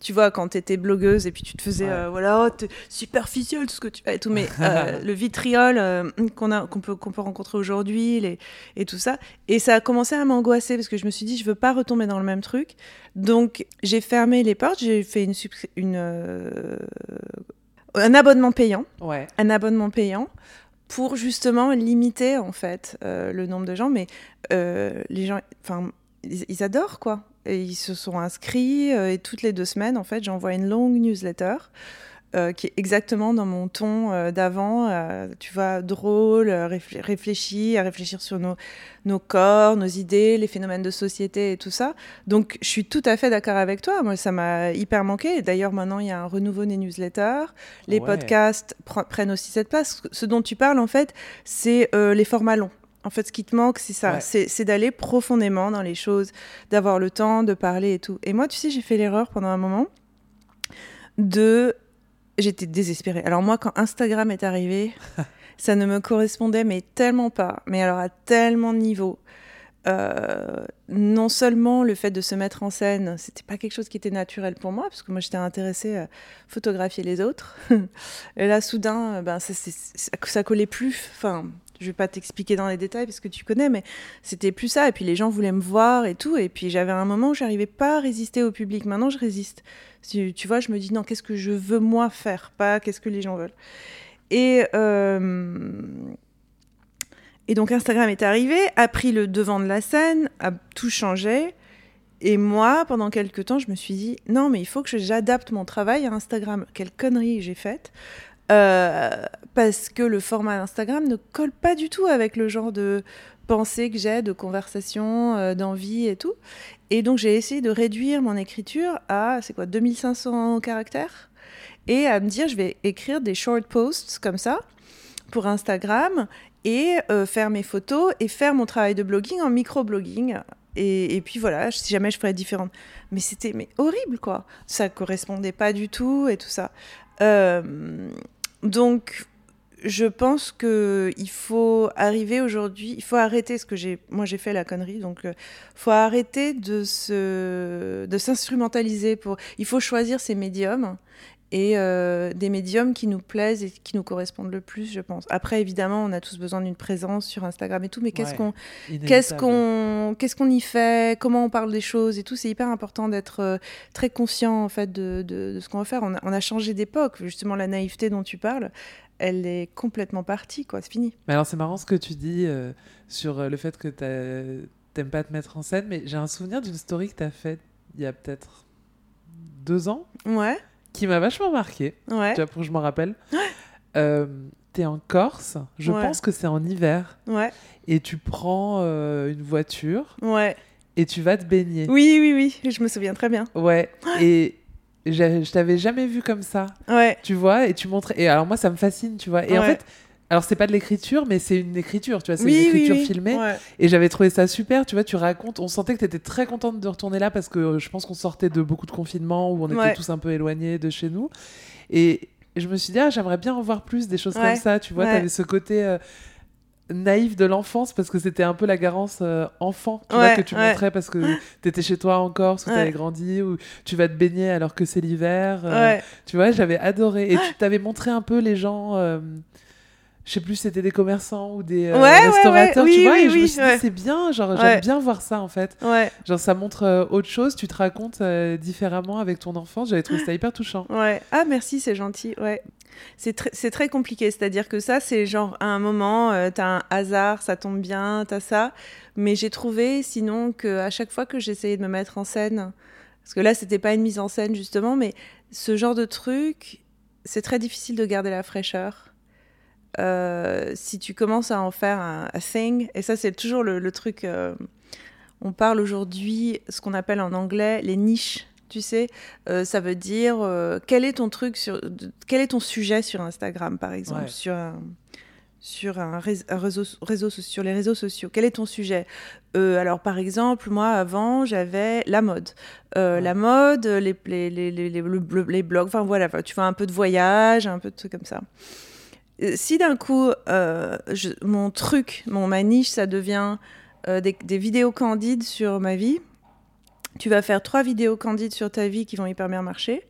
Tu vois, quand tu étais blogueuse et puis tu te faisais, Ouais. euh, voilà, oh, t'es superficielle, tout ce que tu fais et tout, mais euh, le vitriol qu'on a- qu'on peut, qu'on peut rencontrer aujourd'hui les, et tout ça. Et ça a commencé à m'angoisser parce que je me suis dit, je veux pas retomber dans le même truc. Donc, j'ai fermé les portes, j'ai fait une, une, un abonnement payant Ouais. un abonnement payant pour justement limiter en fait euh, le nombre de gens. Mais euh, les gens, enfin, ils, ils adorent quoi. Et ils se sont inscrits euh, et toutes les deux semaines, en fait, j'envoie une longue newsletter. Euh, qui est exactement dans mon ton euh, d'avant, euh, tu vois, drôle, réfl- réfléchi, à réfléchir sur nos, nos corps, nos idées, les phénomènes de société et tout ça. Donc, je suis tout à fait d'accord avec toi. Moi, ça m'a hyper manqué. D'ailleurs, maintenant, il y a un renouveau des newsletters. Les Ouais. podcasts pre- prennent aussi cette place. Ce dont tu parles, en fait, c'est les formats longs. En fait, ce qui te manque, c'est ça. Ouais. C'est d'aller profondément dans les choses, d'avoir le temps de parler et tout. Et moi, tu sais, j'ai fait l'erreur pendant un moment de... J'étais désespérée. Alors moi, quand Instagram est arrivé, ça ne me correspondait mais tellement pas. Mais alors à tellement de niveaux. Euh, non seulement le fait de se mettre en scène, c'était pas quelque chose qui était naturel pour moi, parce que moi j'étais intéressée à photographier les autres. Et là, soudain, euh, ben, ça, ça collait plus. Enfin, je vais pas t'expliquer dans les détails parce que tu connais, mais c'était plus ça. Et puis les gens voulaient me voir et tout. Et puis j'avais un moment où j'arrivais pas à résister au public. Maintenant, je résiste. Tu, vois, je me dis non, qu'est-ce que je veux moi faire, pas qu'est-ce que les gens veulent. Et euh, et donc Instagram est arrivé, a pris le devant de la scène, a tout changé. Et moi, pendant quelques temps, je me suis dit, non, mais il faut que j'adapte mon travail à Instagram. Quelle connerie j'ai faite. Euh, parce que le format Instagram ne colle pas du tout avec le genre de pensée que j'ai, de conversation, euh, d'envie et tout. Et donc j'ai essayé de réduire mon écriture à, c'est quoi, 2500 caractères Et à me dire, je vais écrire des short posts comme ça pour Instagram et euh, faire mes photos et faire mon travail de blogging en micro-blogging. Et, puis voilà, si jamais je ferais différente. Mais c'était mais horrible, quoi. Ça correspondait pas du tout et tout ça. Euh, donc, je pense que il faut arriver aujourd'hui, il faut arrêter ce que j'ai. Moi, j'ai fait la connerie, donc il faut arrêter de se, de s'instrumentaliser pour. Il faut choisir ses médiums et euh, des médiums qui nous plaisent et qui nous correspondent le plus, je pense. Après, évidemment, on a tous besoin d'une présence sur Instagram et tout, mais qu'est-ce Ouais, qu'on qu'est-ce qu'on qu'est-ce qu'on y fait Comment on parle des choses et tout C'est hyper important d'être euh, très conscient en fait de, de- de ce qu'on va faire. On a, on a changé d'époque, justement la naïveté dont tu parles, elle est complètement partie, quoi. C'est fini. Mais alors, c'est marrant ce que tu dis euh, sur euh, le fait que t'aimes pas te mettre en scène, mais j'ai un souvenir d'une story que t'as faite il y a peut-être deux ans Ouais, qui m'a vachement marqué, ouais. tu vois, pour que je m'en rappelle. Euh, t'es en Corse, je Ouais. pense que c'est en hiver, Ouais, et tu prends euh, une voiture ouais. et tu vas te baigner. Oui, oui, oui, je me souviens très bien. Ouais, et j'ai- je t'avais jamais vu comme ça, Ouais, tu vois, et tu montrais. Et alors moi, ça me fascine, tu vois. Et en fait, alors c'est pas de l'écriture, mais c'est une écriture, tu vois, c'est oui, une écriture oui. filmée. Ouais. Et j'avais trouvé ça super, tu vois, tu racontes, on sentait que tu étais très contente de retourner là parce que euh, je pense qu'on sortait de beaucoup de confinements où on était Ouais. tous un peu éloignés de chez nous. Et je me suis dit, ah, j'aimerais bien en voir plus des choses Ouais. comme ça, tu vois, tu avais ce côté euh, naïf de l'enfance parce que c'était un peu la garance euh, enfant, tu vois, que tu ouais. montrais parce que tu étais chez toi en Corse où Ouais. tu avais grandi, où tu vas te baigner alors que c'est l'hiver. euh, Ouais. Tu vois, j'avais adoré. Et tu t'avais montré un peu les gens. Je sais plus, si c'était des commerçants ou des euh, Ouais, ouais, ouais. restaurateurs, Oui, tu vois, oui, et je me suis dit, c'est bien, genre, j'aime bien voir ça, en fait. Genre, ça montre euh, autre chose, tu te racontes euh, différemment avec ton enfant, j'avais trouvé ça hyper touchant. ouais. Ah, merci, c'est gentil. Ouais. C'est tr- c'est très compliqué, c'est-à-dire que ça, c'est genre à un moment, t'as un hasard, ça tombe bien, t'as ça. Mais j'ai trouvé, sinon, que à chaque fois que j'essayais de me mettre en scène, parce que là, c'était pas une mise en scène justement, mais ce genre de truc, c'est très difficile de garder la fraîcheur. Euh, si tu commences à en faire un thing, et ça, c'est toujours le, le truc. euh, on parle aujourd'hui, ce qu'on appelle en anglais les niches. Tu sais, Euh, ça veut dire quel est ton truc sur, quel est ton sujet sur Instagram, par exemple, Ouais. sur un, sur un, rés- un réseau, réseau sur les réseaux sociaux? Quel est ton sujet? Euh, Alors, par exemple, moi, avant, j'avais la mode. Euh, Ouais. La mode, les, les, les, les, les- le- les blogs, enfin voilà, tu vois un peu de voyage, un peu de trucs comme ça. Euh, Si d'un coup, euh, je- mon truc, mon, ma niche, ça devient euh, des, des vidéos candides sur ma vie, tu vas faire trois vidéos candides sur ta vie qui vont hyper bien marcher,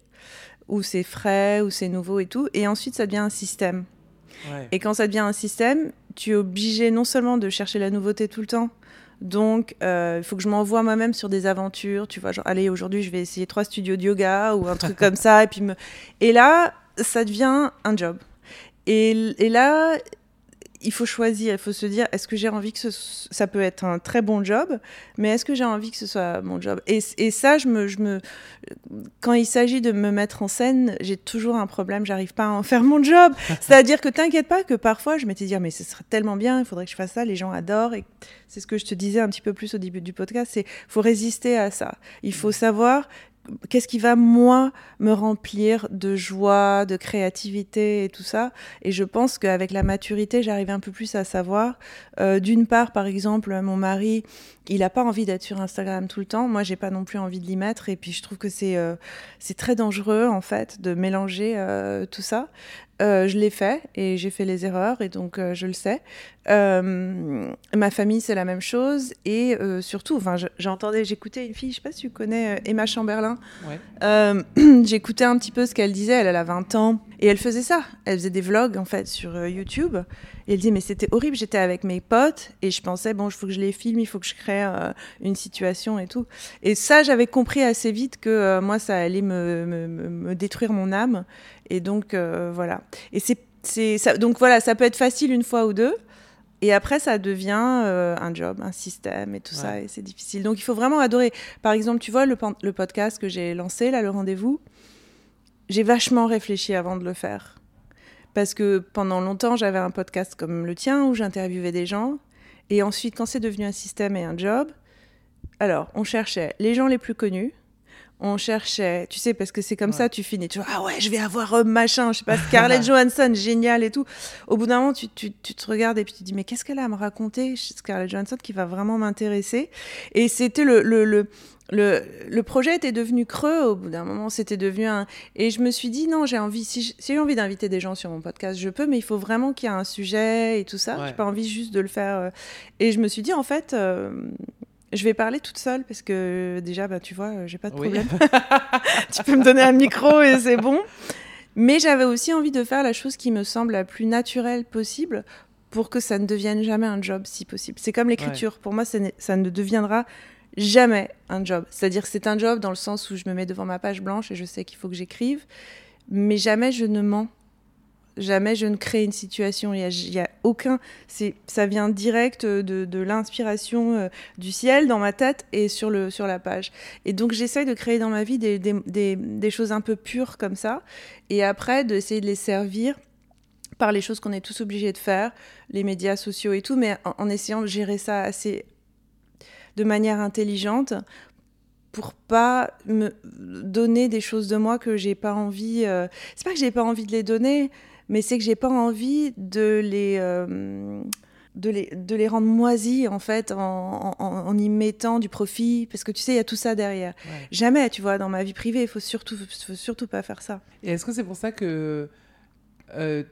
où c'est frais, où c'est nouveau et tout, et ensuite ça devient un système. Ouais. Et quand ça devient un système, tu es obligé non seulement de chercher la nouveauté tout le temps, donc euh, il faut que je m'envoie moi-même sur des aventures, tu vois, genre allez aujourd'hui je vais essayer trois studios de yoga ou un truc comme ça, et puis me... et là ça devient un job. Et, et là il faut choisir, il faut se dire est-ce que j'ai envie que ce, ça peut être un très bon job, mais est-ce que j'ai envie que ce soit mon job? Et, et ça, je me, je me, quand il s'agit de me mettre en scène, j'ai toujours un problème, j'arrive pas à en faire mon job. C'est-à-dire que t'inquiète pas que parfois je m'étais dit Ah, mais ce serait tellement bien, il faudrait que je fasse ça, les gens adorent. Et c'est ce que je te disais un petit peu plus au début du podcast, c'est faut résister à ça. Il faut savoir qu'est-ce qui va moi me remplir de joie, de créativité et tout ça. Et je pense qu'avec la maturité, j'arrive un peu plus à savoir. Euh, D'une part, par exemple, mon mari, il n'a pas envie d'être sur Instagram tout le temps. Moi, j'ai pas non plus envie de l'y mettre. Et puis, je trouve que c'est euh, très dangereux en fait de mélanger euh, tout ça. Euh, je l'ai fait et j'ai fait les erreurs et donc euh, je le sais. Euh, ma famille, c'est la même chose et surtout, j'entendais, j'écoutais une fille, je sais pas si tu connais Emma Chamberlain. Ouais. J'écoutais un petit peu ce qu'elle disait. Elle, elle a 20 ans et elle faisait ça. Elle faisait des vlogs en fait sur euh, YouTube. Et elle dit mais c'était horrible. J'étais avec mes potes et je pensais bon, il faut que je les filme, il faut que je crée euh, une situation et tout. Et ça, j'avais compris assez vite que euh, moi, ça allait me, me, me- me détruire mon âme. Et donc euh, voilà. Et c'est ça. Donc voilà, ça peut être facile une fois ou deux. Et après, ça devient euh, un job, un système et tout ça, et c'est difficile. Donc, il faut vraiment adorer. Par exemple, tu vois, le, le podcast que j'ai lancé, là, le rendez-vous, j'ai vachement réfléchi avant de le faire. Parce que pendant longtemps, j'avais un podcast comme le tien où j'interviewais des gens. Et ensuite, quand c'est devenu un système et un job, alors, on cherchait les gens les plus connus. On cherchait, tu sais, parce que c'est comme Ouais. ça, tu finis. Tu vois, ah ouais, je vais avoir euh, machin, je sais pas, Scarlett Johansson, génial et tout. Au bout d'un moment, tu, tu, tu te regardes et puis tu te dis, mais qu'est-ce qu'elle a à me raconter, Scarlett Johansson, qui va vraiment m'intéresser? Et c'était le, le, le, le, le projet était devenu creux au bout d'un moment, c'était devenu un. Et je me suis dit, non, j'ai envie, si j'ai envie d'inviter des gens sur mon podcast, je peux, mais il faut vraiment qu'il y ait un sujet et tout ça. Ouais. J'ai pas envie juste de le faire. euh. Et je me suis dit, en fait. euh, je vais parler toute seule parce que déjà, bah, tu vois, euh, j'ai pas de Oui. problème. tu peux me donner un micro et c'est bon. Mais j'avais aussi envie de faire la chose qui me semble la plus naturelle possible pour que ça ne devienne jamais un job si possible. C'est comme l'écriture. Pour moi, ça ne deviendra jamais un job. C'est-à-dire que c'est un job dans le sens où je me mets devant ma page blanche et je sais qu'il faut que j'écrive, mais jamais je ne mens. Jamais je ne crée une situation. Il y a, y a aucun. Ça vient direct de, de l'inspiration euh, du ciel dans ma tête et sur, le, sur la page. Et donc j'essaye de créer dans ma vie des, des, des, choses un peu pures comme ça, et après d'essayer de les servir par les choses qu'on est tous obligés de faire, les médias sociaux et tout, mais en essayant de gérer ça assez de manière intelligente pour pas me donner des choses de moi que j'ai pas envie. euh, C'est pas que j'ai pas envie de les donner, mais c'est que j'ai pas envie de les euh, de les, de les rendre moisis en fait en, en- en y mettant du profit parce que tu sais il y a tout ça derrière Ouais. jamais tu vois dans ma vie privée il faut surtout faut surtout pas faire ça Et est-ce que c'est pour ça que euh,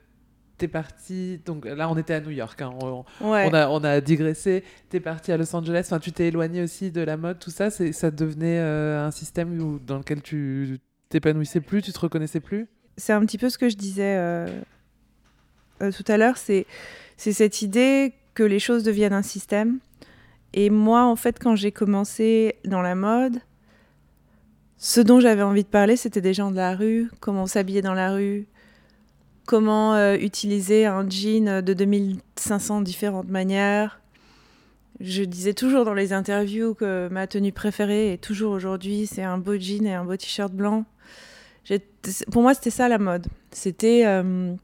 t'es parti Donc là, on était à New York. hein, on, ouais on a, on a digressé. T'es parti à Los Angeles. Enfin, tu t'es éloigné aussi de la mode, tout ça. C'est, ça devenait euh, un système où, dans lequel tu t'épanouissais plus, tu te reconnaissais plus? c'est un petit peu ce que je disais euh, euh, tout à l'heure, c'est c'est cette idée que les choses deviennent un système. Et moi, en fait, quand j'ai commencé dans la mode, ce dont j'avais envie de parler, c'était des gens de la rue, comment s'habiller dans la rue, comment euh, utiliser un jean de 2500 différentes manières. Je disais toujours dans les interviews que ma tenue préférée, et toujours aujourd'hui, c'est un beau jean et un beau t-shirt blanc. Pour moi, c'était ça la mode. C'était euh,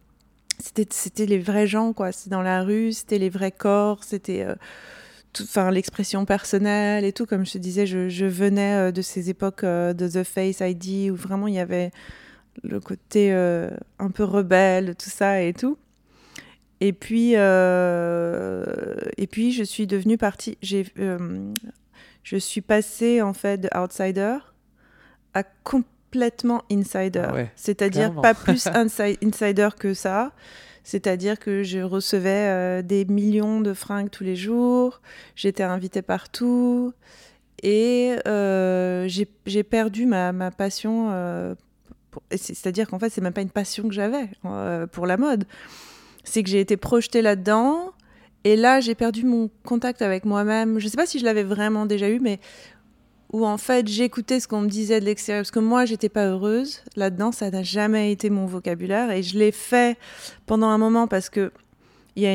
c'était c'était les vrais gens, quoi. C'était dans la rue, c'était les vrais corps, c'était euh, l'expression personnelle et tout. Comme je te disais, je, je venais euh, de ces époques euh, de The Face ID où vraiment il y avait le côté euh, un peu rebelle, tout ça et tout. Et puis, euh, et puis je suis devenue partie. J'ai, euh, je suis passée en fait de outsider à complètement insider. Ah ouais, C'est-à-dire pas plus inside- insider que ça. C'est-à-dire que je recevais des millions de fringues tous les jours. J'étais invitée partout. Et j'ai j'ai perdu ma, ma passion. C'est-à-dire qu'en fait, c'est même pas une passion que j'avais euh, pour la mode. C'est que j'ai été projetée là-dedans. Et là, j'ai perdu mon contact avec moi-même. Je sais pas si je l'avais vraiment déjà eu, mais où en fait j'écoutais ce qu'on me disait de l'extérieur parce que moi j'étais pas heureuse là-dedans ça n'a jamais été mon vocabulaire et je l'ai fait pendant un moment parce que il y y a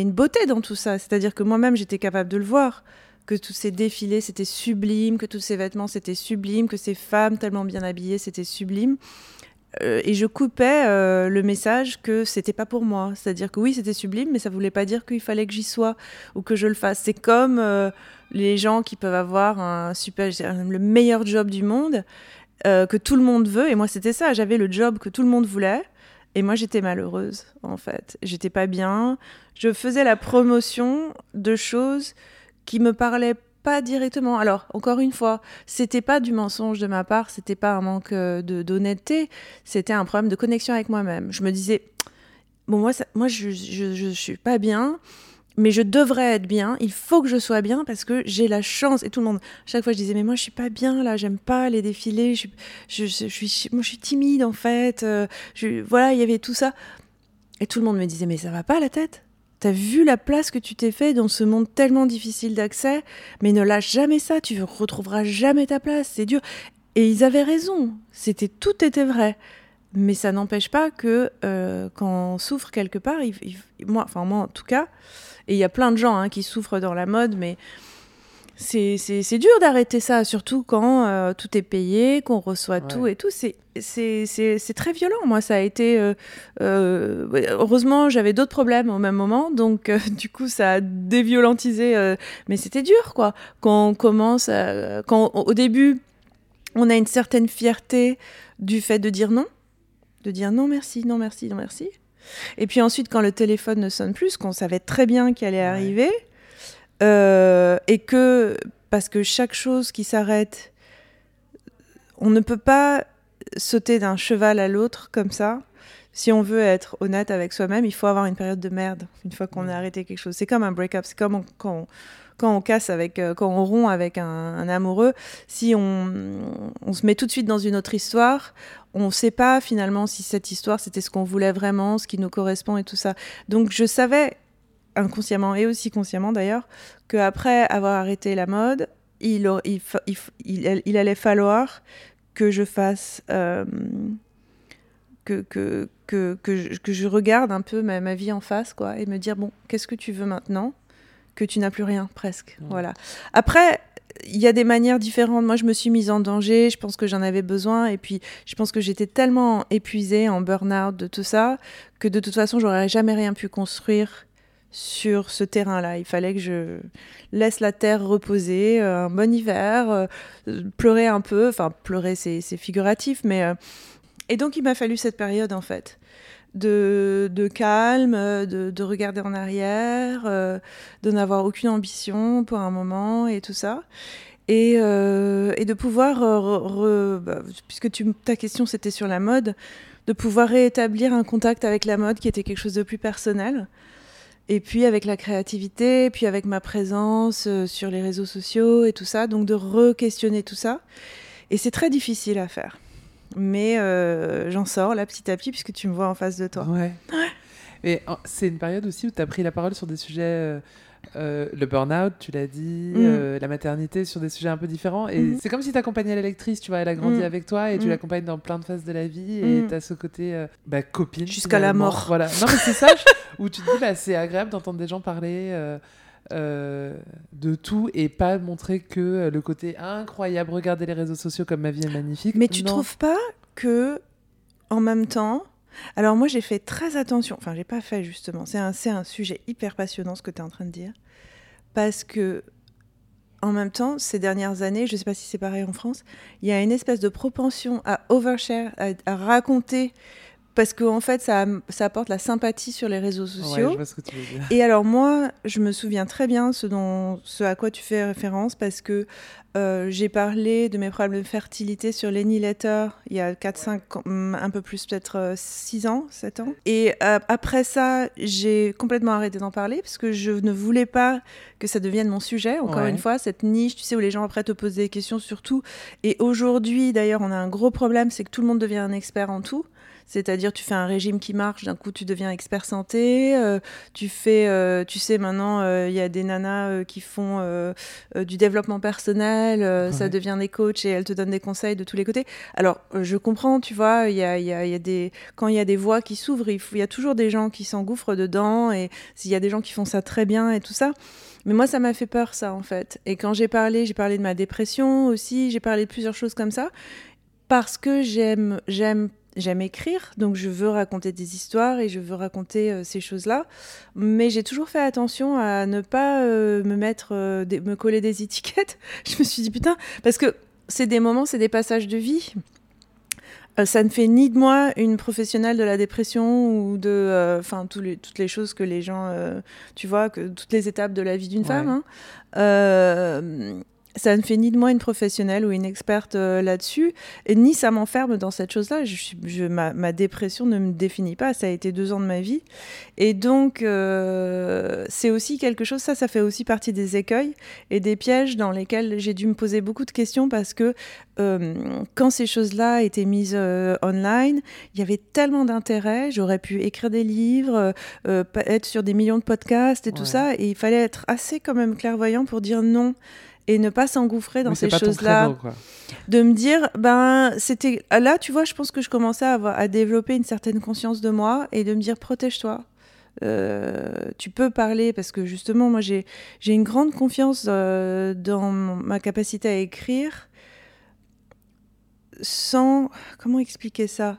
une beauté dans tout ça c'est-à-dire que moi-même j'étais capable de le voir que tous ces défilés c'était sublime que tous ces vêtements c'était sublime que ces femmes tellement bien habillées c'était sublime Euh, et je coupais euh, le message que c'était pas pour moi c'est-à-dire que oui c'était sublime mais ça voulait pas dire qu'il fallait que j'y sois ou que je le fasse c'est comme euh, les gens qui peuvent avoir un super, le meilleur job du monde, que tout le monde veut. Et moi, c'était ça. J'avais le job que tout le monde voulait. Et moi, j'étais malheureuse, en fait. J'étais pas bien. Je faisais la promotion de choses qui me parlaient pas directement. Alors, encore une fois, c'était pas du mensonge de ma part, c'était pas un manque euh, de d'honnêteté, c'était un problème de connexion avec moi-même. Je me disais, bon, moi, ça- moi je, je, je suis pas bien, mais je devrais être bien, il faut que je sois bien parce que j'ai la chance. Et tout le monde, chaque fois je disais, mais moi je suis pas bien là, j'aime pas les défilés, je, je, suis, moi je suis timide en fait. euh, voilà, il y avait tout ça. Et tout le monde me disait, mais ça va pas la tête? Vu la place que tu t'es fait dans ce monde tellement difficile d'accès, mais ne lâche jamais ça, tu retrouveras jamais ta place, c'est dur. Et ils avaient raison, c'était tout était vrai. Mais ça n'empêche pas que euh, quand on souffre quelque part, moi, enfin moi en tout cas, et il y a plein de gens hein, qui souffrent dans la mode, mais c'est dur d'arrêter ça, surtout quand euh, tout est payé, qu'on reçoit Ouais. tout et tout. C'est très violent. Moi, ça a été. euh, euh, ouais, heureusement, j'avais d'autres problèmes au même moment, donc du coup, ça a déviolentisé. mais c'était dur, quoi. Quand on commence, à- quand au début, on a une certaine fierté du fait de dire non, de dire non merci, non merci, non merci. Et puis ensuite, quand le téléphone ne sonne plus, qu'on savait très bien qu'il allait arriver, euh, et que parce que chaque chose qui s'arrête, on ne peut pas sauter d'un cheval à l'autre comme ça. Si on veut être honnête avec soi-même, il faut avoir une période de merde une fois qu'on a arrêté quelque chose. C'est comme un break-up, c'est comme on- quand on, quand on casse avec, euh, quand on rompt avec un, un amoureux. Si on, on se met tout de suite dans une autre histoire, on ne sait pas finalement si cette histoire c'était ce qu'on voulait vraiment, ce qui nous correspond et tout ça. Donc je savais inconsciemment et aussi consciemment d'ailleurs qu'après avoir arrêté la mode, il, il, il il- allait falloir que je fasse euh, que, que, que, que, je, que je regarde un peu ma, ma vie en face quoi et me dire bon qu'est-ce que tu veux maintenant que tu n'as plus rien presque voilà après il y a des manières différentes. Moi, je me suis mise en danger. Je pense que j'en avais besoin. Et puis, je pense que j'étais tellement épuisée en burn-out de tout ça que de toute façon, j'aurais jamais rien pu construire sur ce terrain-là. Il fallait que je laisse la terre reposer, euh, un bon hiver, euh, pleurer un peu. Enfin, pleurer, c'est figuratif, mais. euh, Et donc, il m'a fallu cette période, en fait. De, calme, de, de regarder en arrière, de n'avoir aucune ambition pour un moment et tout ça. Et, de pouvoir, bah, puisque ta question c'était sur la mode, de pouvoir réétablir un contact avec la mode qui était quelque chose de plus personnel. Et puis avec la créativité, puis avec ma présence euh, sur les réseaux sociaux et tout ça, donc de re-questionner tout ça. Et c'est très difficile à faire. Mais euh, j'en sors là petit à petit puisque tu me vois en face de toi. Ouais. Et c'est une période aussi où tu as pris la parole sur des sujets, euh, le burn-out, tu l'as dit, Mm. euh, la maternité, sur des sujets un peu différents. Et Mhm. c'est comme si tu accompagnais la lectrice, tu vois, elle a grandi Mm. avec toi et tu Mm. l'accompagnes dans plein de phases de la vie et tu as ce côté euh, bah, copine. Jusqu'à la mort. Voilà. Non, mais c'est ça, où tu te dis, bah, c'est agréable d'entendre des gens parler. euh, de tout et pas montrer que le côté incroyable, regardez les réseaux sociaux comme ma vie est magnifique. Mais tu Non. trouves pas que, en même temps, alors moi j'ai fait très attention, enfin j'ai pas fait justement, c'est un, un sujet hyper passionnant ce que tu es en train de dire, parce que en même temps, ces dernières années, je sais pas si c'est pareil en France, il y a une espèce de propension à overshare, à raconter, parce qu'en en fait ça, ça apporte la sympathie sur les réseaux Ouais, sociaux. je vois ce que tu veux dire. Et alors moi, je me souviens très bien ce, dont, ce à quoi tu fais référence parce que euh, j'ai parlé de mes problèmes de fertilité sur Lenny Letter il y a 4-5 ans, hum, un peu plus peut-être 6 ans, 7 ans. Et euh, après ça, j'ai complètement arrêté d'en parler parce que je ne voulais pas que ça devienne mon sujet, encore Ouais. une fois, cette niche, tu sais, où les gens après te posent des questions sur tout. Et aujourd'hui, d'ailleurs, on a un gros problème, c'est que tout le monde devient un expert en tout. C'est-à-dire, tu fais un régime qui marche, d'un coup, tu deviens expert santé. euh, tu fais, euh, tu sais, maintenant, euh, il y a des nanas qui font du développement personnel. Ça devient des coachs et elles te donnent des conseils de tous les côtés. Alors, je comprends, tu vois, il y a, y a- il y a des, quand il y a des voies qui s'ouvrent, il faut- il y a toujours des gens qui s'engouffrent dedans. Et s'il y a des gens qui font ça très bien et tout ça. Mais moi, ça m'a fait peur, ça, en fait. Et quand j'ai parlé, j'ai parlé de ma dépression aussi, j'ai parlé de plusieurs choses comme ça, parce que j'aime, j'aime, j'aime écrire, donc je veux raconter des histoires et je veux raconter euh, ces choses-là. Mais j'ai toujours fait attention à ne pas euh, me mettre, euh, des- me coller des étiquettes. Je me suis dit putain, parce que c'est des moments, c'est des passages de vie. Ça ne fait ni de moi une professionnelle de la dépression ou de, enfin, toutes les choses que les gens, tu vois, que toutes les étapes de la vie d'une Ouais. femme. hein. Ça ne fait ni de moi une professionnelle ou une experte euh, là-dessus, ni ça m'enferme dans cette chose-là. Je, suis- je- ma, ma dépression ne me définit pas. Ça a été deux ans de ma vie, et donc euh, c'est aussi quelque chose. Ça, ça fait aussi partie des écueils et des pièges dans lesquels j'ai dû me poser beaucoup de questions parce que euh, quand ces choses-là étaient mises online, il y avait tellement d'intérêt. J'aurais pu écrire des livres, être sur des millions de podcasts et tout ça, et il fallait être assez quand même clairvoyant pour dire non et ne pas s'engouffrer dans Oui, ces choses-là. de me dire ben c'était là tu vois je pense que je commençais à, avoir, à développer une certaine conscience de moi et de me dire protège-toi. Euh, tu peux parler parce que justement moi j'ai j'ai une grande confiance euh, dans ma capacité à écrire sans comment expliquer ça?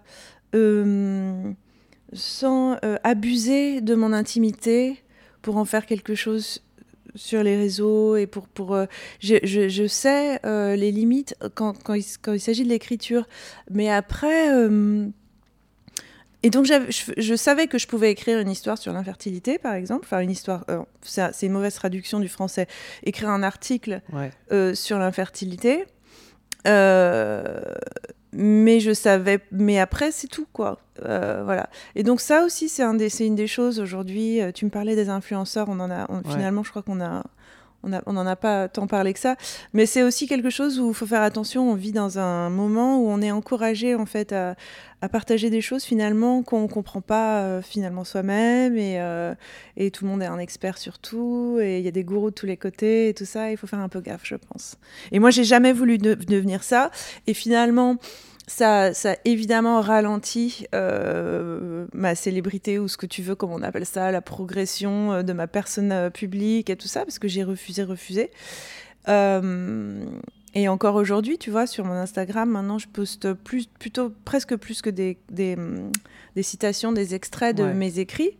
Euh, sans euh, abuser de mon intimité pour en faire quelque chose sur les réseaux et pour pour euh, je, je, je sais euh, les limites quand, quand il, quand il s'agit de l'écriture mais après euh, et donc je, je savais que je pouvais écrire une histoire sur l'infertilité par exemple enfin une histoire c'est une mauvaise traduction du français écrire un article Ouais. sur l'infertilité. Mais je savais, mais après c'est tout quoi. Euh, voilà. Et donc ça aussi c'est un des, une des choses aujourd'hui. euh, Tu me parlais des influenceurs, on en a, on- Ouais. finalement je crois qu'on a, on n'en a pas tant parlé que ça. Mais c'est aussi quelque chose où il faut faire attention. On vit dans un moment où on est encouragé en fait à, partager des choses finalement qu'on comprend pas euh, finalement soi-même et, euh, et tout le monde est un expert sur tout et il y a des gourous de tous les côtés et tout ça. Il faut faire un peu gaffe, je pense. Et moi, j'ai jamais voulu de- devenir ça. Et finalement, ça, ça évidemment ralentit euh, ma célébrité ou ce que tu veux, comme on appelle ça, la progression euh, de ma personne euh, publique et tout ça, parce que j'ai refusé, refusé. Euh, et encore aujourd'hui, tu vois, sur mon Instagram, maintenant, je poste plus, plutôt presque plus que des, des, des citations, des extraits de Ouais. mes écrits.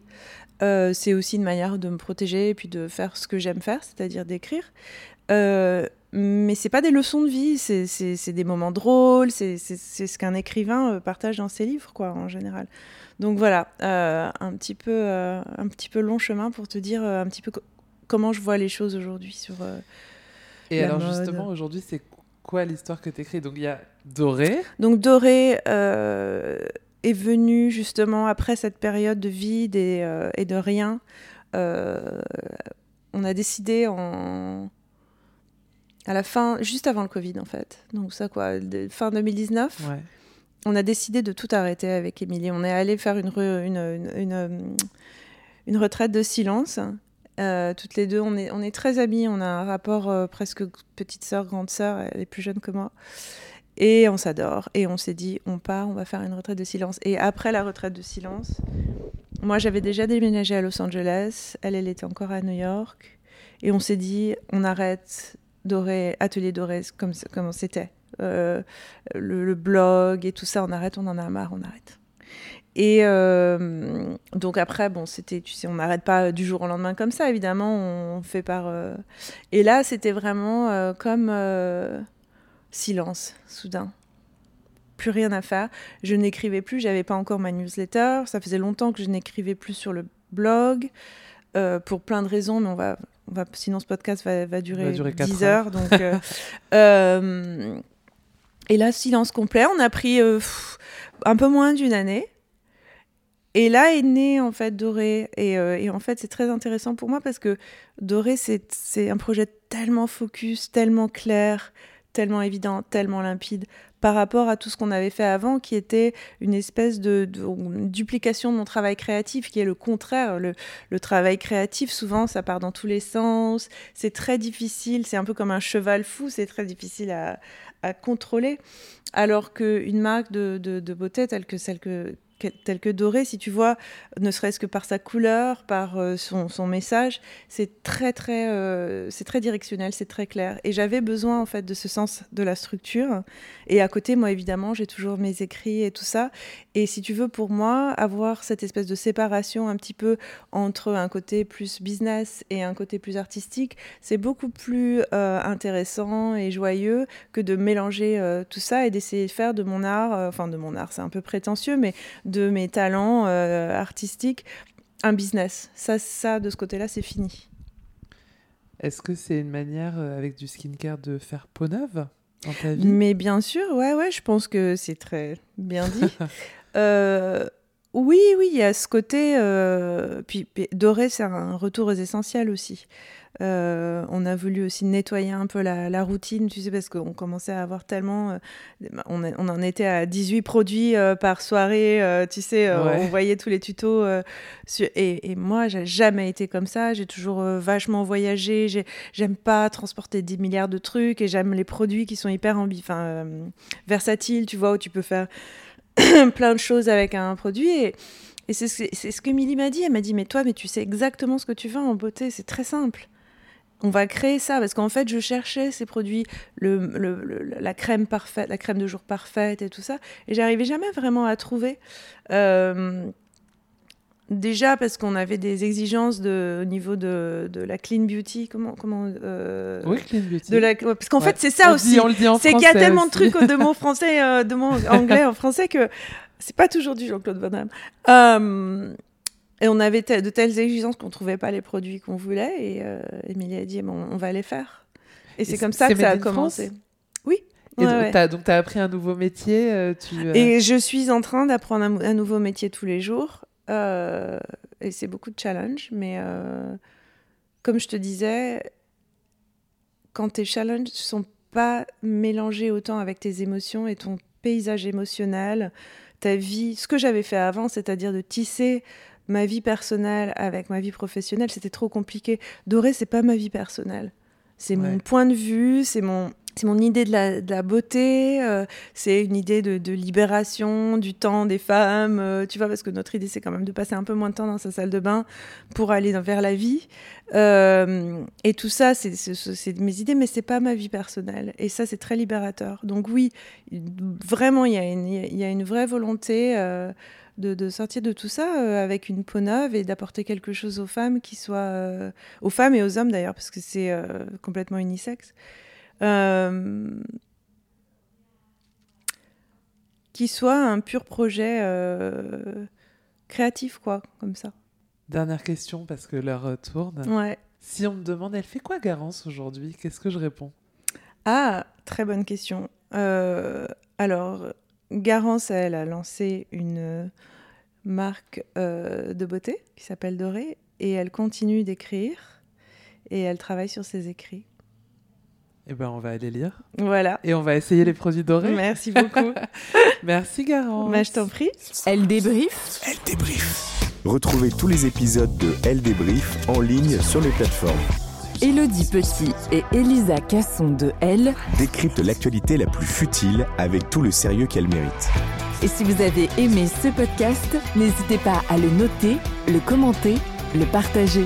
Euh, c'est aussi une manière de me protéger et puis de faire ce que j'aime faire, c'est-à-dire d'écrire. Euh, mais c'est pas des leçons de vie, c'est- des moments drôles, c'est ce qu'un écrivain euh, partage dans ses livres, quoi, en général. Donc voilà, euh, un, petit peu, euh, un petit peu long chemin pour te dire euh, un petit peu co- comment je vois les choses aujourd'hui sur. Et La alors mode. justement, aujourd'hui, c'est quoi l'histoire que tu écris Donc il y a Doré. Donc Doré est venu justement après cette période de vide et, et de rien. On a décidé en à la fin, juste avant le Covid en fait. Donc ça quoi, de- fin 2019. Ouais. on a décidé de tout arrêter avec Émilie. On est allé faire une, re- une, une, une, euh, une retraite de silence. Euh, toutes les deux, on est, on est très amies. On a un rapport euh, presque petite sœur, grande sœur. Elle est plus jeune que moi. Et on s'adore. Et on s'est dit, on part, on va faire une retraite de silence. Et après la retraite de silence, moi, j'avais déjà déménagé à Los Angeles. Elle, elle était encore à New York. Et on s'est dit, on arrête Doré, Atelier Doré, comme, comme c'était. Euh, le, blog et tout ça, on arrête, on en a marre, on arrête. Et euh, donc après, bon, c'était, tu sais, on n'arrête pas du jour au lendemain comme ça, évidemment, on fait par... euh, Et là, c'était vraiment comme silence, soudain. Plus rien à faire. Je n'écrivais plus, j'avais pas encore ma newsletter, ça faisait longtemps que je n'écrivais plus sur le blog, pour plein de raisons, mais on va... On va, sinon, ce podcast va, va durer, Va durer quatre 10 heures. Donc, euh, euh, et là, silence complet. On a pris euh, pff, un peu moins d'une année. Et là est né en fait Doré. Et, et en fait, c'est très intéressant pour moi parce que Doré, c'est c'est un projet tellement focus, tellement clair, tellement évident, tellement limpide par rapport à tout ce qu'on avait fait avant, qui était une espèce de, duplication de mon travail créatif, qui est le contraire. Le, travail créatif, souvent, ça part dans tous les sens. C'est très difficile. C'est un peu comme un cheval fou. C'est très difficile à, contrôler. Alors qu'une marque de beauté telle que celle que telle que Doré, si tu vois, ne serait-ce que par sa couleur, par euh, son, son message, c'est très très euh, c'est très directionnel, c'est très clair. Et j'avais besoin en fait de ce sens de la structure. Et à côté, moi évidemment, j'ai toujours mes écrits et tout ça. Et si tu veux, pour moi, avoir cette espèce de séparation un petit peu entre un côté plus business et un côté plus artistique, c'est beaucoup plus euh, intéressant et joyeux que de mélanger tout ça et d'essayer de faire de mon art, enfin de mon art, c'est un peu prétentieux, mais de mes talents euh, artistiques un business. Ça, ça de ce côté-là, c'est fini. Est-ce que c'est une manière euh, avec du skincare de faire peau neuve dans ta vie? Mais bien sûr, ouais, ouais, je pense que c'est très bien dit. Euh, oui, oui, il y a ce côté. puis, puis Doré, c'est un retour aux essentiels aussi. Euh, on a voulu aussi nettoyer un peu la, la routine, tu sais, parce qu'on commençait à avoir tellement. euh, on, est- on en était à 18 produits euh, par soirée, tu sais, Ouais. on voyait tous les tutos. sur- et, et moi, j'ai jamais été comme ça. J'ai toujours vachement voyagé. j'ai- J'aime pas transporter 10 milliards de trucs et j'aime les produits qui sont hyper ambi versatiles, tu vois, où tu peux faire plein de choses avec un produit. Et, et c'est ce, ce que Milly m'a dit. Elle m'a dit, mais toi, mais tu sais exactement ce que tu veux en beauté. C'est très simple. On va créer ça parce qu'en fait, je cherchais ces produits, le, le- le- la crème parfaite, la crème de jour parfaite et tout ça, et j'arrivais jamais vraiment à trouver. Euh, déjà parce qu'on avait des exigences de, au niveau de, de la clean beauty, comment, comment euh, Oui, Clean Beauty. de la, ouais, parce qu'en Ouais. fait, c'est ça On aussi. dit- on le dit en C'est qu'il y a tellement de trucs de mots français, euh, de mots anglais en français que c'est pas toujours du Jean-Claude Van Damme. Et on avait de telles exigences qu'on trouvait pas les produits qu'on voulait. Et euh, a dit bon, on va les faire. Et, c'est comme ça que ça a commencé. France Oui. Et Ouais, donc, ouais. donc, tu as appris un nouveau métier. euh, tu, euh, Et je suis en train d'apprendre un, un nouveau métier tous les jours. Euh, et c'est beaucoup de challenge. Mais comme je te disais, quand tes challenges ne sont pas mélangés autant avec tes émotions et ton paysage émotionnel, ta vie, ce que j'avais fait avant, c'est-à-dire de tisser ma vie personnelle avec ma vie professionnelle, c'était trop compliqué. Doré, c'est pas ma vie personnelle. C'est mon point de vue, c'est mon C'est mon idée de la, de la beauté, euh, c'est une idée de, de libération du temps des femmes, euh, tu vois, parce que notre idée, c'est quand même de passer un peu moins de temps dans sa salle de bain pour aller dans- vers la vie. Euh, et tout ça, c'est mes idées, mais c'est pas ma vie personnelle. Et ça, c'est très libérateur. Donc oui, vraiment, il y, a une- il y a une vraie volonté de, de sortir de tout ça euh, avec une peau neuve et d'apporter quelque chose aux femmes qui soit... euh, aux femmes et aux hommes d'ailleurs, parce que c'est euh, complètement unisexe. Qui soit un pur projet créatif, quoi, comme ça. Dernière question parce que l'heure tourne. Ouais. Si on me demande, elle fait quoi Garance aujourd'hui? Qu'est-ce que je réponds? Ah, très bonne question. Alors, Garance, elle a lancé une euh, marque euh, de beauté qui s'appelle Doré et elle continue d'écrire et elle travaille sur ses écrits. Eh ben, on va aller lire. Voilà. Et on va essayer les produits dorés. Merci beaucoup. Merci Garance. Bah, je t'en prie. Elle débrief. Elle débrief. Retrouvez tous les épisodes de Elle débrief en ligne sur les plateformes. Elodie Petit et Elisa Casson de Elle. Décrypte l'actualité la plus futile avec tout le sérieux qu'elle mérite. Et si vous avez aimé ce podcast, n'hésitez pas à le noter, le commenter, le partager.